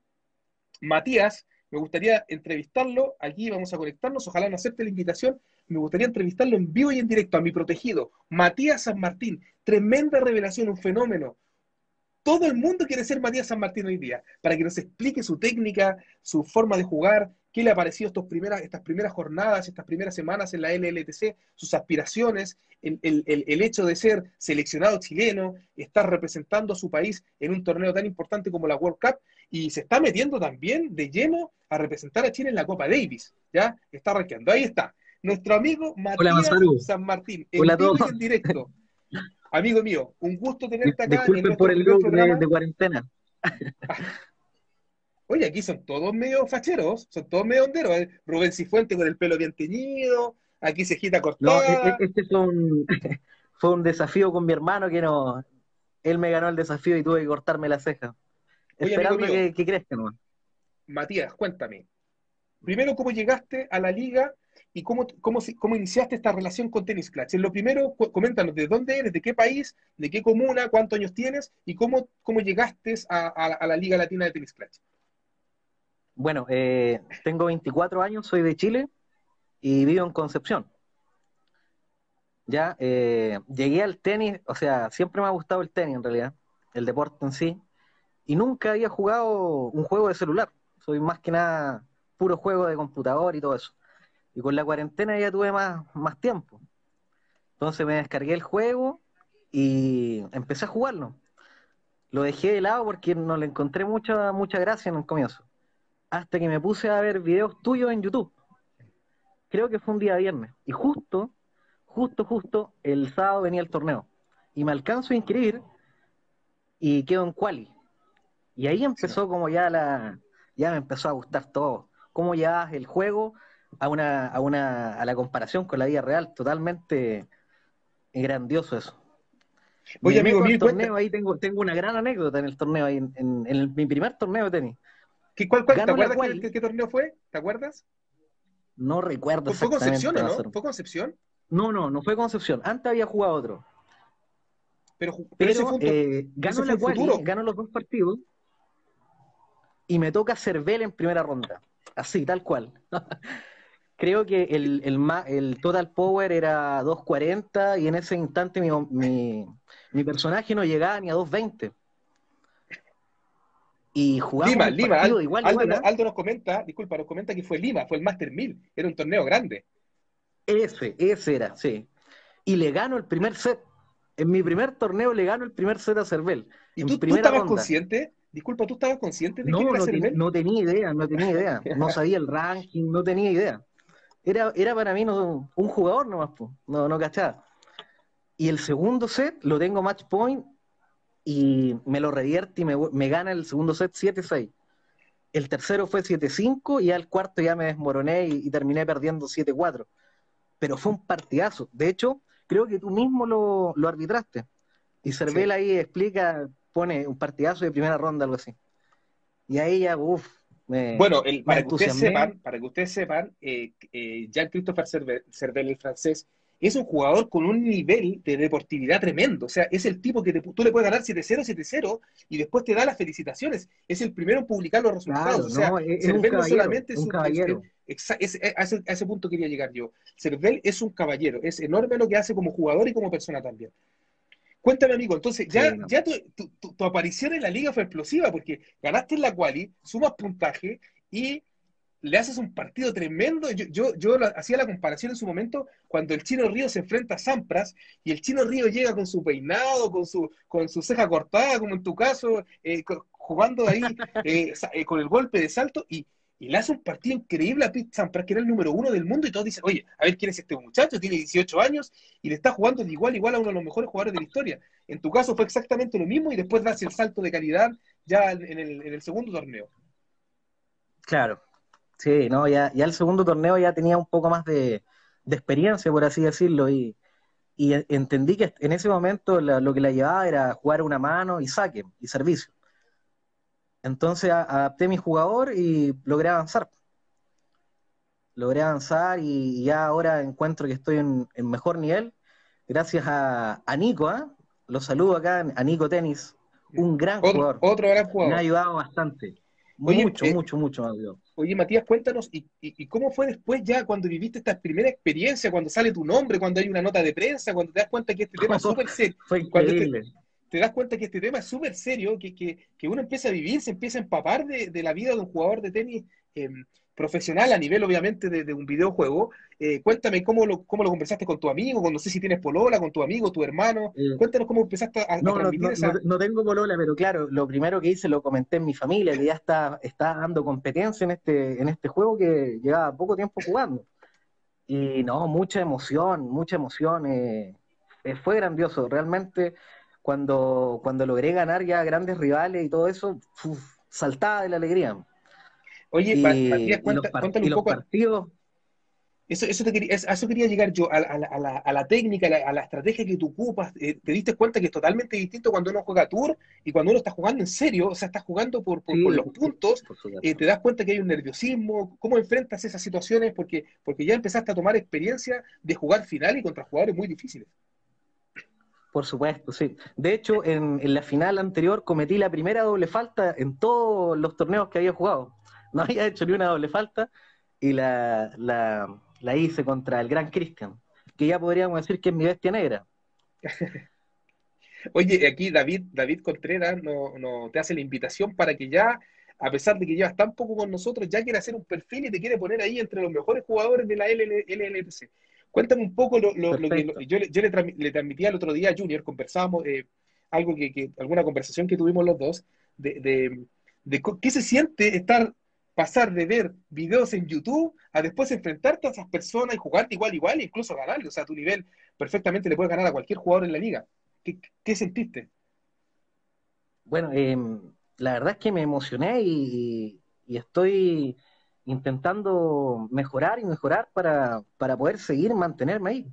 Matías. Me gustaría entrevistarlo, aquí vamos a conectarnos, ojalá no acepte la invitación. Me gustaría entrevistarlo en vivo y en directo a mi protegido, Matías San Martín. Tremenda revelación, un fenómeno. Todo el mundo quiere ser Matías San Martín hoy día, para que nos explique su técnica, su forma de jugar, qué le ha parecido estos primeras, estas primeras jornadas, estas primeras semanas en la LLTC, sus aspiraciones, el, el, el, el, hecho de ser seleccionado chileno, estar representando a su país en un torneo tan importante como la World Cup, y se está metiendo también de lleno a representar a Chile en la Copa Davis, ¿ya? Está arranqueando. Ahí está. Nuestro amigo Matías Hola, San Martín, en Hola vivo y en directo. Amigo mío, un gusto tenerte acá. Disculpen en por el look de cuarentena. Oye, aquí son todos medio facheros, son todos medio honderos. ¿eh? Rubén Cifuente con el pelo bien teñido, aquí cejita No, cortada. e- e- este fue un, fue un desafío con mi hermano que no. Él me ganó el desafío y tuve que cortarme la ceja. Oye, Esperando mío. que, que crezca, ¿no? Matías, cuéntame. Primero, ¿cómo llegaste a la liga y cómo, cómo, cómo iniciaste esta relación con Tennis Clutch? En lo primero, coméntanos de dónde eres, de qué país, de qué comuna, cuántos años tienes y cómo, cómo llegaste a, a la Liga Latina de Tennis Clutch. Bueno, eh, tengo 24 años, soy de Chile y vivo en Concepción. Ya, eh, llegué al tenis, o sea, siempre me ha gustado el tenis en realidad, el deporte en sí, y nunca había jugado un juego de celular. Soy más que nada puro juego de computador y todo eso. Y con la cuarentena ya tuve más, más tiempo. Entonces me descargué el juego y empecé a jugarlo. lo dejé de lado porque no le encontré mucha, mucha gracia en el comienzo. Hasta que me puse a ver videos tuyos en YouTube. Creo que fue un día viernes. Y justo, justo, justo, el sábado venía el torneo. Y me alcanzo a inscribir y quedo en quali. Y ahí empezó como ya la, ya me empezó a gustar todo. Cómo llevas el juego a una, a una, a la comparación con la vida real, totalmente grandioso eso. Oye, amigo, mil torneo ahí tengo, tengo una gran anécdota en el torneo ahí, en, en- en el- mi primer torneo de tenis. ¿Qué, cuál, cuál- ¿Te acuerdas qué, qué- qué torneo fue? ¿Te acuerdas? No recuerdo ¿Fue, fue. Concepción o no? ser. ¿Fue Concepción? No, no, no fue Concepción. Antes había jugado otro. Pero, pero Pero ese fue un eh, gano fue la quali, gano los dos partidos y me toca Cervel en primera ronda. Así, tal cual. Creo que el, el, ma- el total power era 2.40 y en ese instante mi, mi, mi personaje no llegaba ni a 2.20. Y jugamos Lima, Lima. igual, Aldo, igual, nos- ¿ah? Aldo nos comenta, disculpa, nos comenta que fue Lima, fue el Master 1000. Era un torneo grande. Ese, ese era, sí. Y le gano el primer set. En mi primer torneo le gano el primer set a Cervel. ¿Y en tú, estabas consciente? Disculpa, ¿tú estabas consciente de No, quién era no, Cervel? no tenía idea, no tenía idea. No sabía el ranking, no tenía idea. Era, era para mí no, un jugador nomás, po. no, no cachaba. Y el segundo set lo tengo match point y me lo revierte y me, me gana el segundo set 7-6. El tercero fue 7-5 y al cuarto ya me desmoroné y, y terminé perdiendo 7-4. Pero fue un partidazo. De hecho, creo que tú mismo lo, lo arbitraste. Y Cervel ahí explica, pone un partidazo de primera ronda, algo así. Y ahí ya, uff, Bueno, el- para, que ustedes sepan, para que ustedes sepan, eh, eh, Jean-Christopher Cervel, Cervel, el francés, es un jugador con un nivel de deportividad tremendo. O sea, es el tipo que te- tú le puedes ganar 7-0, 7-0 y después te da las felicitaciones. Es el primero en publicar los resultados. Claro, o sea, no, es, es un Cervel no solamente es un caballero. Es- a, ese, a ese punto quería llegar yo. Cervel es un caballero, es enorme lo que hace como jugador y como persona también. Cuéntame, amigo, entonces ya, Sí, no. ya tu, tu- tu- tu aparición en la liga fue explosiva porque ganaste en la quali, sumas puntaje y le haces un partido tremendo. Yo, yo, yo la- hacía la comparación en su momento cuando el Chino Río se enfrenta a Sampras y el Chino Río llega con su peinado, con su, con su ceja cortada, como en tu caso, eh, jugando ahí eh, eh, con el golpe de salto y, y le hace un partido increíble a Pete Sampras, que era el número uno del mundo, y todos dicen, oye, a ver quién es este muchacho, tiene 18 años y le está jugando de igual a igual a uno de los mejores jugadores de la historia. En tu caso fue exactamente lo mismo y después das el salto de calidad ya en el, en el segundo torneo. Claro. Sí, no, ya, ya el segundo torneo ya tenía un poco más de, de experiencia, por así decirlo, y, y entendí que en ese momento la- lo que la llevaba era jugar una mano y saque y servicio. Entonces a- adapté mi jugador y logré avanzar. Logré avanzar y ya ahora encuentro que estoy en, en mejor nivel gracias a, a Nico, ¿ah? Lo saludo acá, a Nico Tenis, un gran Otro, jugador. otro gran Me ha jugador. ayudado bastante. Oye, Mucho, eh, mucho, mucho ayudado. Oye, Matías, cuéntanos, ¿y, y, y cómo fue después ya cuando viviste esta primera experiencia, cuando sale tu nombre, cuando hay una nota de prensa, cuando te das cuenta que este tema es súper serio? Fue te- increíble. te das cuenta que este tema es súper serio, que, que, que uno empieza a vivir, se empieza a empapar de, de la vida de un jugador de tenis eh, profesional a nivel, obviamente, de, de un videojuego. Eh, cuéntame cómo lo, cómo lo conversaste con tu amigo, con, no sé si tienes polola, con tu amigo, tu hermano. Eh, Cuéntanos cómo empezaste a, a No, no, transmitir no, esa... no- no tengo polola, pero claro, lo primero que hice lo comenté en mi familia, que ya está, está dando competencia en este, en este juego que llevaba poco tiempo jugando. Y no, mucha emoción, mucha emoción. eh, eh, fue grandioso, realmente. Cuando, cuando logré ganar ya grandes rivales y todo eso, uf, saltaba de la alegría. Oye, Matías, cuenta- cuéntale un poco... partidos, Eso, eso, te quería, a eso quería llegar yo, a, la- a la, a la- a la técnica, a la, a la estrategia que tú ocupas. Eh, te diste cuenta que es totalmente distinto cuando uno juega tour y cuando uno está jugando en serio, o sea, está jugando por, por, Sí, por los puntos, por eh, te das cuenta que hay un nerviosismo. ¿Cómo enfrentas esas situaciones? Porque, porque ya empezaste a tomar experiencia de jugar final y contra jugadores muy difíciles. Por supuesto, sí. De hecho, en, en la final anterior cometí la primera doble falta en todos los torneos que había jugado. No había hecho ni una doble falta y la, la, la hice contra el gran Cristian, que ya podríamos decir que es mi bestia negra. Oye, aquí David, David Contreras no, no, te hace la invitación para que ya, a pesar de que llevas tan poco con nosotros, ya quiere hacer un perfil y te quiere poner ahí entre los mejores jugadores de la LL LLDC. Cuéntame un poco lo, lo- lo que lo- yo, le- yo le, le transmití el otro día a Junior, conversábamos, eh, algo que, que- alguna conversación que tuvimos los dos, de, de, de qué se siente estar, pasar de ver videos en YouTube a después enfrentarte a esas personas y jugarte igual, igual, e incluso ganarle. O sea, tu nivel perfectamente le puedes ganar a cualquier jugador en la liga. ¿Qué, qué sentiste? Bueno, eh, la verdad es que me emocioné y, y estoy intentando mejorar y mejorar para, para poder seguir mantenerme ahí.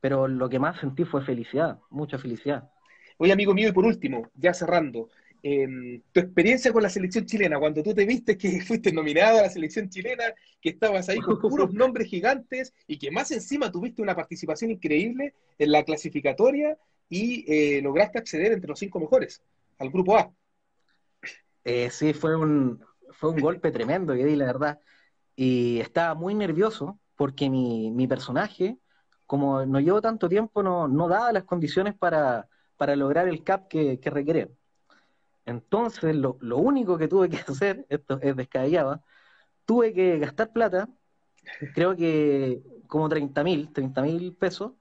Pero lo que más sentí fue felicidad, mucha felicidad. Oye, amigo mío, y por último, ya cerrando, eh, tu experiencia con la selección chilena, cuando tú te viste que fuiste nominado a la selección chilena, que estabas ahí con puros nombres gigantes y que más encima tuviste una participación increíble en la clasificatoria y eh, lograste acceder entre los cinco mejores al grupo A. Eh, sí, fue un, fue un golpe tremendo que di, la verdad. Y estaba muy nervioso porque mi, mi personaje, como no llevo tanto tiempo, no, no daba las condiciones para, para lograr el cap que, que. Entonces, lo, lo único que tuve que hacer, esto es descabellado, tuve que gastar plata, creo que como 30 mil, 30 mil pesos,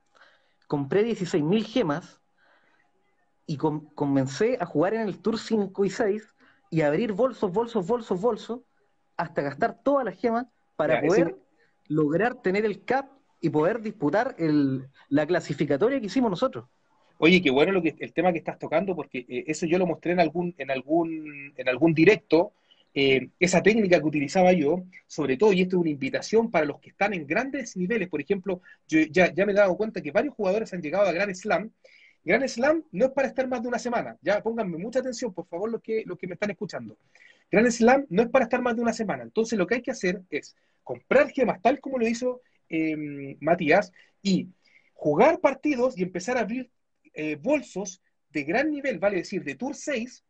compré 16 mil gemas y com- comencé a jugar en el Tour 5 y 6 y abrir bolsos, bolsos, bolsos, bolsos, hasta gastar todas las gemas para Ya, poder ese- lograr tener el cap y poder disputar el- la clasificatoria que hicimos nosotros. Oye, qué bueno lo que, el tema que estás tocando, porque eh, eso yo lo mostré en algún, en algún, en algún directo, eh, esa técnica que utilizaba yo, sobre todo, y esto es una invitación para los que están en grandes niveles, por ejemplo, yo ya, me he dado cuenta que varios jugadores han llegado a Grand Slam. Grand Slam no es para estar más de una semana, ya pónganme mucha atención, por favor, los que, los que me están escuchando. Grand Slam no es para estar más de una semana, entonces lo que hay que hacer es comprar gemas, tal como lo hizo eh, Matías, y jugar partidos y empezar a abrir eh, bolsos de gran nivel, vale decir, de Tour 6,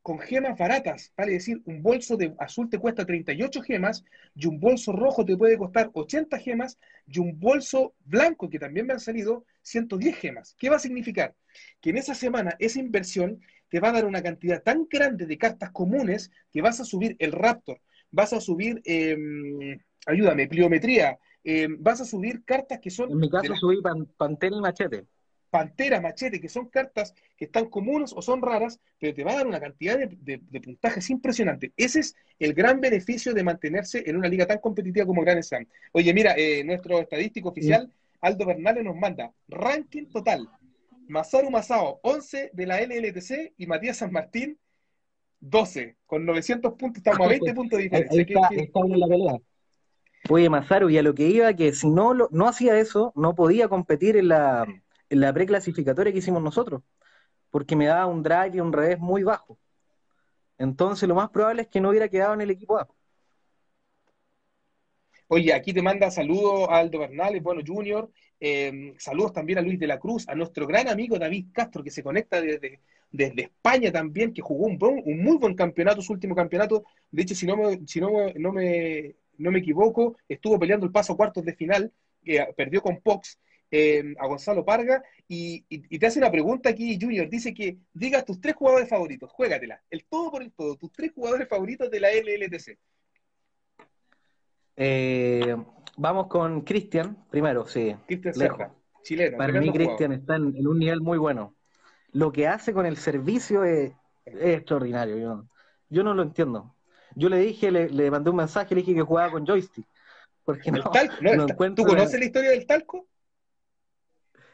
con gemas baratas, vale decir, un bolso de azul te cuesta 38 gemas y un bolso rojo te puede costar 80 gemas y un bolso blanco, que también me han salido, 110 gemas. ¿Qué va a significar? Que en esa semana esa inversión te va a dar una cantidad tan grande de cartas comunes que vas a subir el Raptor, vas a subir, eh, ayúdame, pliometría, eh, vas a subir cartas que son En mi caso las subí pan- Pantera y Machete. Pantera, Machete, que son cartas que están comunes o son raras, pero te va a dar una cantidad de, de- de puntajes impresionante. Ese es el gran beneficio de mantenerse en una liga tan competitiva como Grand Slam. Oye, mira, eh, nuestro estadístico oficial, Aldo Bernales, nos manda ranking total. Masaru Masao, 11 de la LLTC y Matías San Martín, 12. Con 900 puntos, estamos a 20 puntos de diferencia. ahí ¿Qué- está, qué- está uno en la pelea. Oye, Masaru, y a lo que iba, que si no, lo- no hacía eso, no podía competir en la, en la preclasificatoria que hicimos nosotros, porque me daba un drive y un revés muy bajo. Entonces, lo más probable es que no hubiera quedado en el equipo A. Oye, aquí te manda saludos a Aldo Bernales, bueno, Junior. eh, saludos también a Luis de la Cruz, a nuestro gran amigo David Castro, que se conecta desde, desde España también, que jugó un, muy buen campeonato, su último campeonato. De hecho, si no me, si no, no me, no me equivoco, estuvo peleando el paso cuartos de final, que perdió con Pox eh, a Gonzalo Parga. Y, y- y te hace una pregunta aquí, Junior. Dice que digas tus tres jugadores favoritos, juégatela, el todo por el todo, tus tres jugadores favoritos de la LLTC. Eh, vamos con Cristian, primero, sí. Cristian. Serra, chileno. Para mí. Cristian está en, en un nivel muy bueno. Lo que hace con el servicio es, es extraordinario. Yo, yo no lo entiendo. Yo le dije, le, le mandé un mensaje, le dije que jugaba con joystick. Porque El no, talco, no, no encuentro. ¿Tú conoces la historia del talco?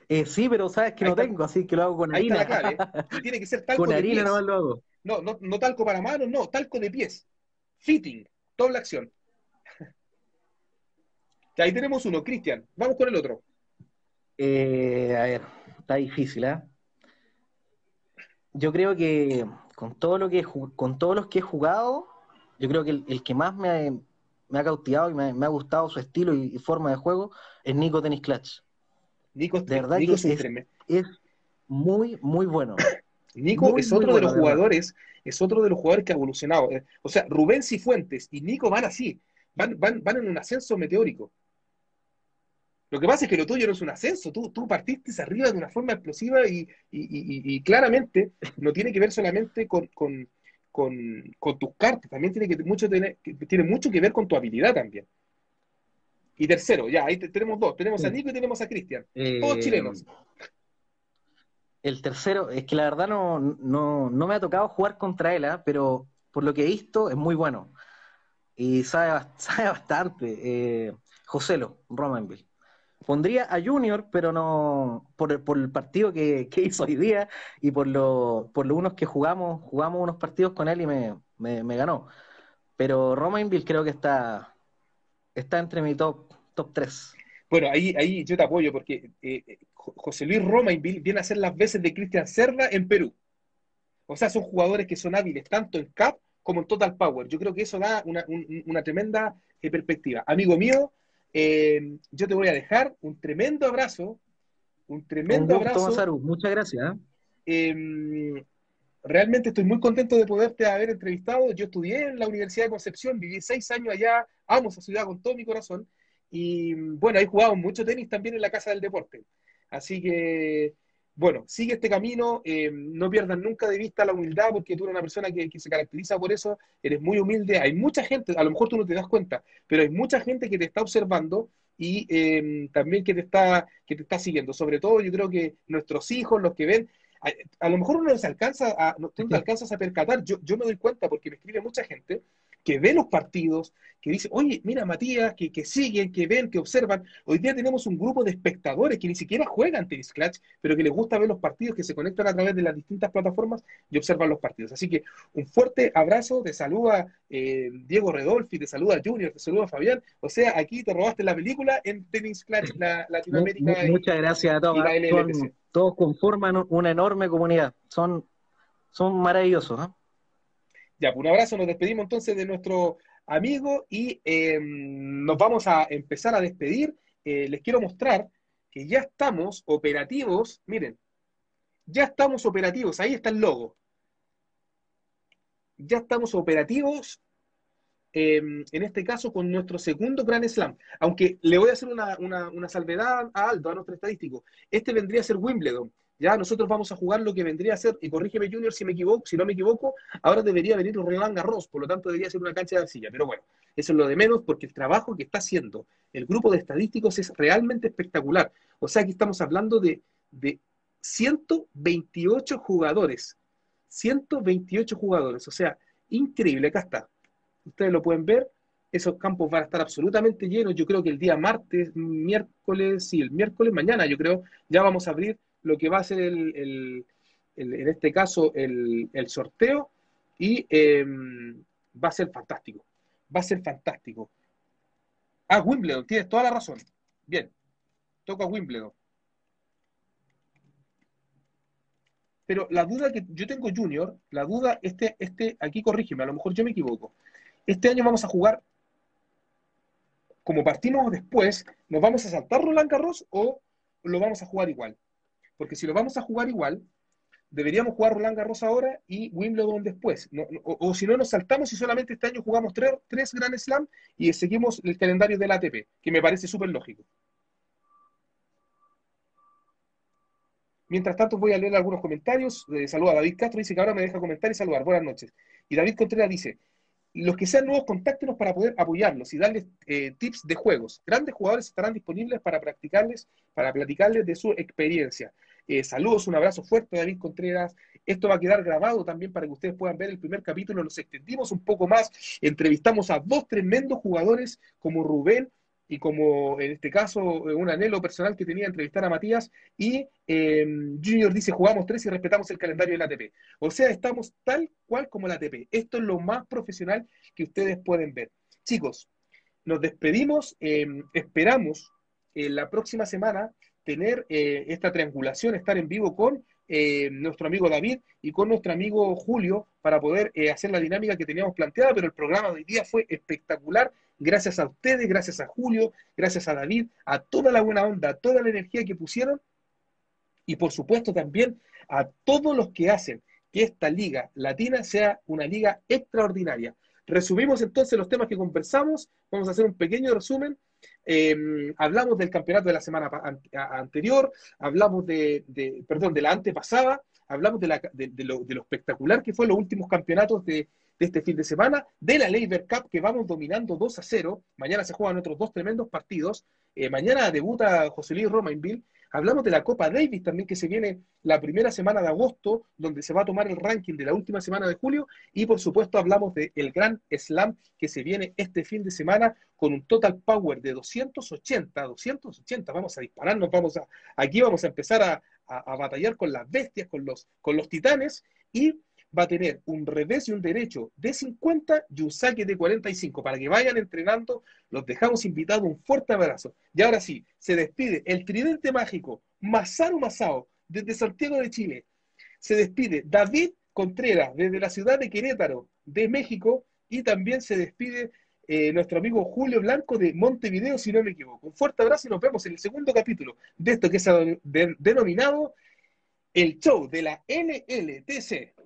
Eh, sí, pero sabes que Ahí no está. tengo, así que lo hago con Ahí está harina. la clave. Y tiene que ser talco Con de harina pies. nomás lo hago. No, no, no talco para manos, no, talco de pies. Fitting, doble acción. Ahí tenemos uno, Cristian. Vamos con el otro. Eh, a ver, está difícil, ¿eh? Yo creo que con todo lo que con todos los que he jugado, yo creo que el, el que más me ha, me ha cautivado y me, me ha gustado su estilo y, y forma de juego es Nico Tennis Clutch. Nico, De verdad Nico es es- muy, muy bueno. Nico muy, es otro de bueno, los de jugadores, es otro de los jugadores que ha evolucionado. Eh, O sea, Rubén Cifuentes y Nico van así, van, van, van en un ascenso meteórico. Lo que pasa es que lo tuyo no es un ascenso, tú, tú partiste arriba de una forma explosiva y, y- y- y claramente no tiene que ver solamente con, con- con- con tus cartas, también tiene, que mucho tiene mucho que ver con tu habilidad también. Y tercero, ya, ahí te- tenemos dos, tenemos a. Nico y tenemos a Cristian, Eh, todos chilenos. El tercero, es que la verdad no, no, no me ha tocado jugar contra él, ¿ah? pero por lo que he visto es muy bueno. Y sabe, sabe bastante. Eh, Joselo, Romanville. Pondría a Junior, pero no por, el- por el partido que, que hizo hoy día y por lo, por lo unos que jugamos, jugamos unos partidos con él y me, me, me ganó. Pero Romanville creo que está, está entre mi top, top 3. Bueno, ahí, ahí yo te apoyo porque eh, eh, Jo- José Luis Romainville viene a hacer las veces de Cristian Cerda en Perú. O sea, son jugadores que son hábiles tanto en CAP como en Total Power. Yo creo que eso da una, un- una tremenda eh, perspectiva. Amigo mío, eh, yo te voy a dejar un tremendo abrazo, un Un tremendo gusto, abrazo. Masaru. Muchas gracias. ¿eh? Realmente estoy muy contento de poderte haber entrevistado. Yo estudié en la Universidad de Concepción, viví seis años allá, amo esa ciudad con todo mi corazón. Y bueno, ahí jugado mucho tenis también en la Casa del Deporte. Así que, bueno, sigue este camino, eh, no pierdas nunca de vista la humildad, porque tú eres una persona que, que se caracteriza por eso, eres muy humilde. Hay mucha gente, a lo mejor tú no te das cuenta, pero hay mucha gente que te está observando y eh, también que te está, que te está siguiendo. Sobre todo, yo creo que nuestros hijos, los que ven, a, lo mejor uno no se alcanza a, no, tú no te alcanzas a percatar, yo, yo me doy cuenta porque me escribe mucha gente que ve los partidos, que dice, oye, mira Matías, que, que siguen, que ven, que observan. Hoy día tenemos un grupo de espectadores que ni siquiera juegan tenis clutch, pero que les gusta ver los partidos, que se conectan a través de las distintas plataformas y observan los partidos. Así que un fuerte abrazo, te saluda eh, Diego Redolfi, te saluda Junior, te saluda Fabián. O sea, aquí te robaste la película en tenis clutch la, Latinoamérica. y- muchas gracias a todos. todos conforman una enorme comunidad. Son, son maravillosos. ¿eh? Ya, pues un abrazo, nos despedimos entonces de nuestro amigo y eh, nos vamos a empezar a despedir. Eh, les quiero mostrar que ya estamos operativos, miren, ya estamos operativos, ahí está el logo. Ya estamos operativos, eh, en este caso con nuestro segundo Grand Slam. Aunque le voy a hacer una, una, una salvedad a Aldo, a nuestro estadístico. Este vendría a ser Wimbledon. Ya nosotros vamos a jugar lo que vendría a ser, y corrígeme Junior si me equivoco, si no me equivoco, ahora debería venir Roland Garros, por lo tanto debería ser una cancha de arcilla. Pero bueno, eso es lo de menos porque el trabajo que está haciendo el grupo de estadísticos es realmente espectacular. O sea, aquí estamos hablando de, de 128 jugadores. 128 jugadores. O sea, increíble. Acá está. Ustedes lo pueden ver. Esos campos van a estar absolutamente llenos. Yo creo que el día martes, miércoles, sí, el miércoles, mañana, yo creo, ya vamos a abrir lo que va a ser el, el- en este caso el, el sorteo y eh, va a ser fantástico. Va a ser fantástico. Ah, Wimbledon, tienes toda la razón. Bien, toca Wimbledon. Pero la duda que yo tengo, Junior, la duda, este, este, aquí corrígeme, a lo mejor yo me equivoco. Este año vamos a jugar, como partimos después, ¿nos vamos a saltar Roland Garros o lo vamos a jugar igual? Porque si lo vamos a jugar igual, deberíamos jugar Roland Garros ahora y Wimbledon después. O si no, nos saltamos y solamente este año jugamos tres, tres Grand Slam y seguimos el calendario del ATP, que me parece súper lógico. Mientras tanto, voy a leer algunos comentarios. Eh, saluda a David Castro, dice que ahora me deja comentar y saludar. Buenas noches. Y David Contreras dice, los que sean nuevos, contáctenos para poder apoyarlos y darles eh, tips de juegos. Grandes jugadores estarán disponibles para practicarles, para platicarles de su experiencia. Eh, saludos, un abrazo fuerte, David Contreras. Esto va a quedar grabado también para que ustedes puedan ver el primer capítulo. Nos extendimos un poco más. Entrevistamos a dos tremendos jugadores como Rubén y como en este caso eh, un anhelo personal que tenía entrevistar a Matías. Y eh, Junior dice, jugamos tres y respetamos el calendario del ATP. O sea, estamos tal cual como el ATP. Esto es lo más profesional que ustedes pueden ver. Chicos, nos despedimos. eh, esperamos la próxima semana tener eh, esta triangulación, estar en vivo con eh, nuestro amigo David y con nuestro amigo Julio para poder eh, hacer la dinámica que teníamos planteada, pero el programa de hoy día fue espectacular. Gracias a ustedes, gracias a Julio, gracias a David, a toda la buena onda, a toda la energía que pusieron y por supuesto también a todos los que hacen que esta liga latina sea una liga extraordinaria. Resumimos entonces los temas que conversamos, vamos a hacer un pequeño resumen. Eh, hablamos del campeonato de la semana anterior, hablamos de, de- perdón, de la antepasada, hablamos de, la- de- lo, de lo espectacular que fue los últimos campeonatos de, de este fin de semana, de la Labor Cup que vamos dominando 2 a 0. Mañana se juegan otros dos tremendos partidos. Eh, mañana debuta José Luis Romainville. Hablamos de la Copa Davis también que se viene la primera semana de agosto, donde se va a tomar el ranking de la última semana de julio. Y por supuesto hablamos del el Gran Slam que se viene este fin de semana con un total power de 280, 280. Vamos a dispararnos, vamos a, aquí vamos a empezar a, a batallar con las bestias, con los, con los titanes. Y va a tener un revés y un derecho de 50 y un saque de 45. Para que vayan entrenando, los dejamos invitados. Un fuerte abrazo. Y ahora sí, se despide el tridente mágico Masaru Masao desde Santiago de Chile. Se despide David Contreras desde la ciudad de Querétaro, de México. Y también se despide eh, nuestro amigo Julio Blanco de Montevideo, si no me equivoco. Un fuerte abrazo y nos vemos en el segundo capítulo de esto que es denominado el show de la NLTC.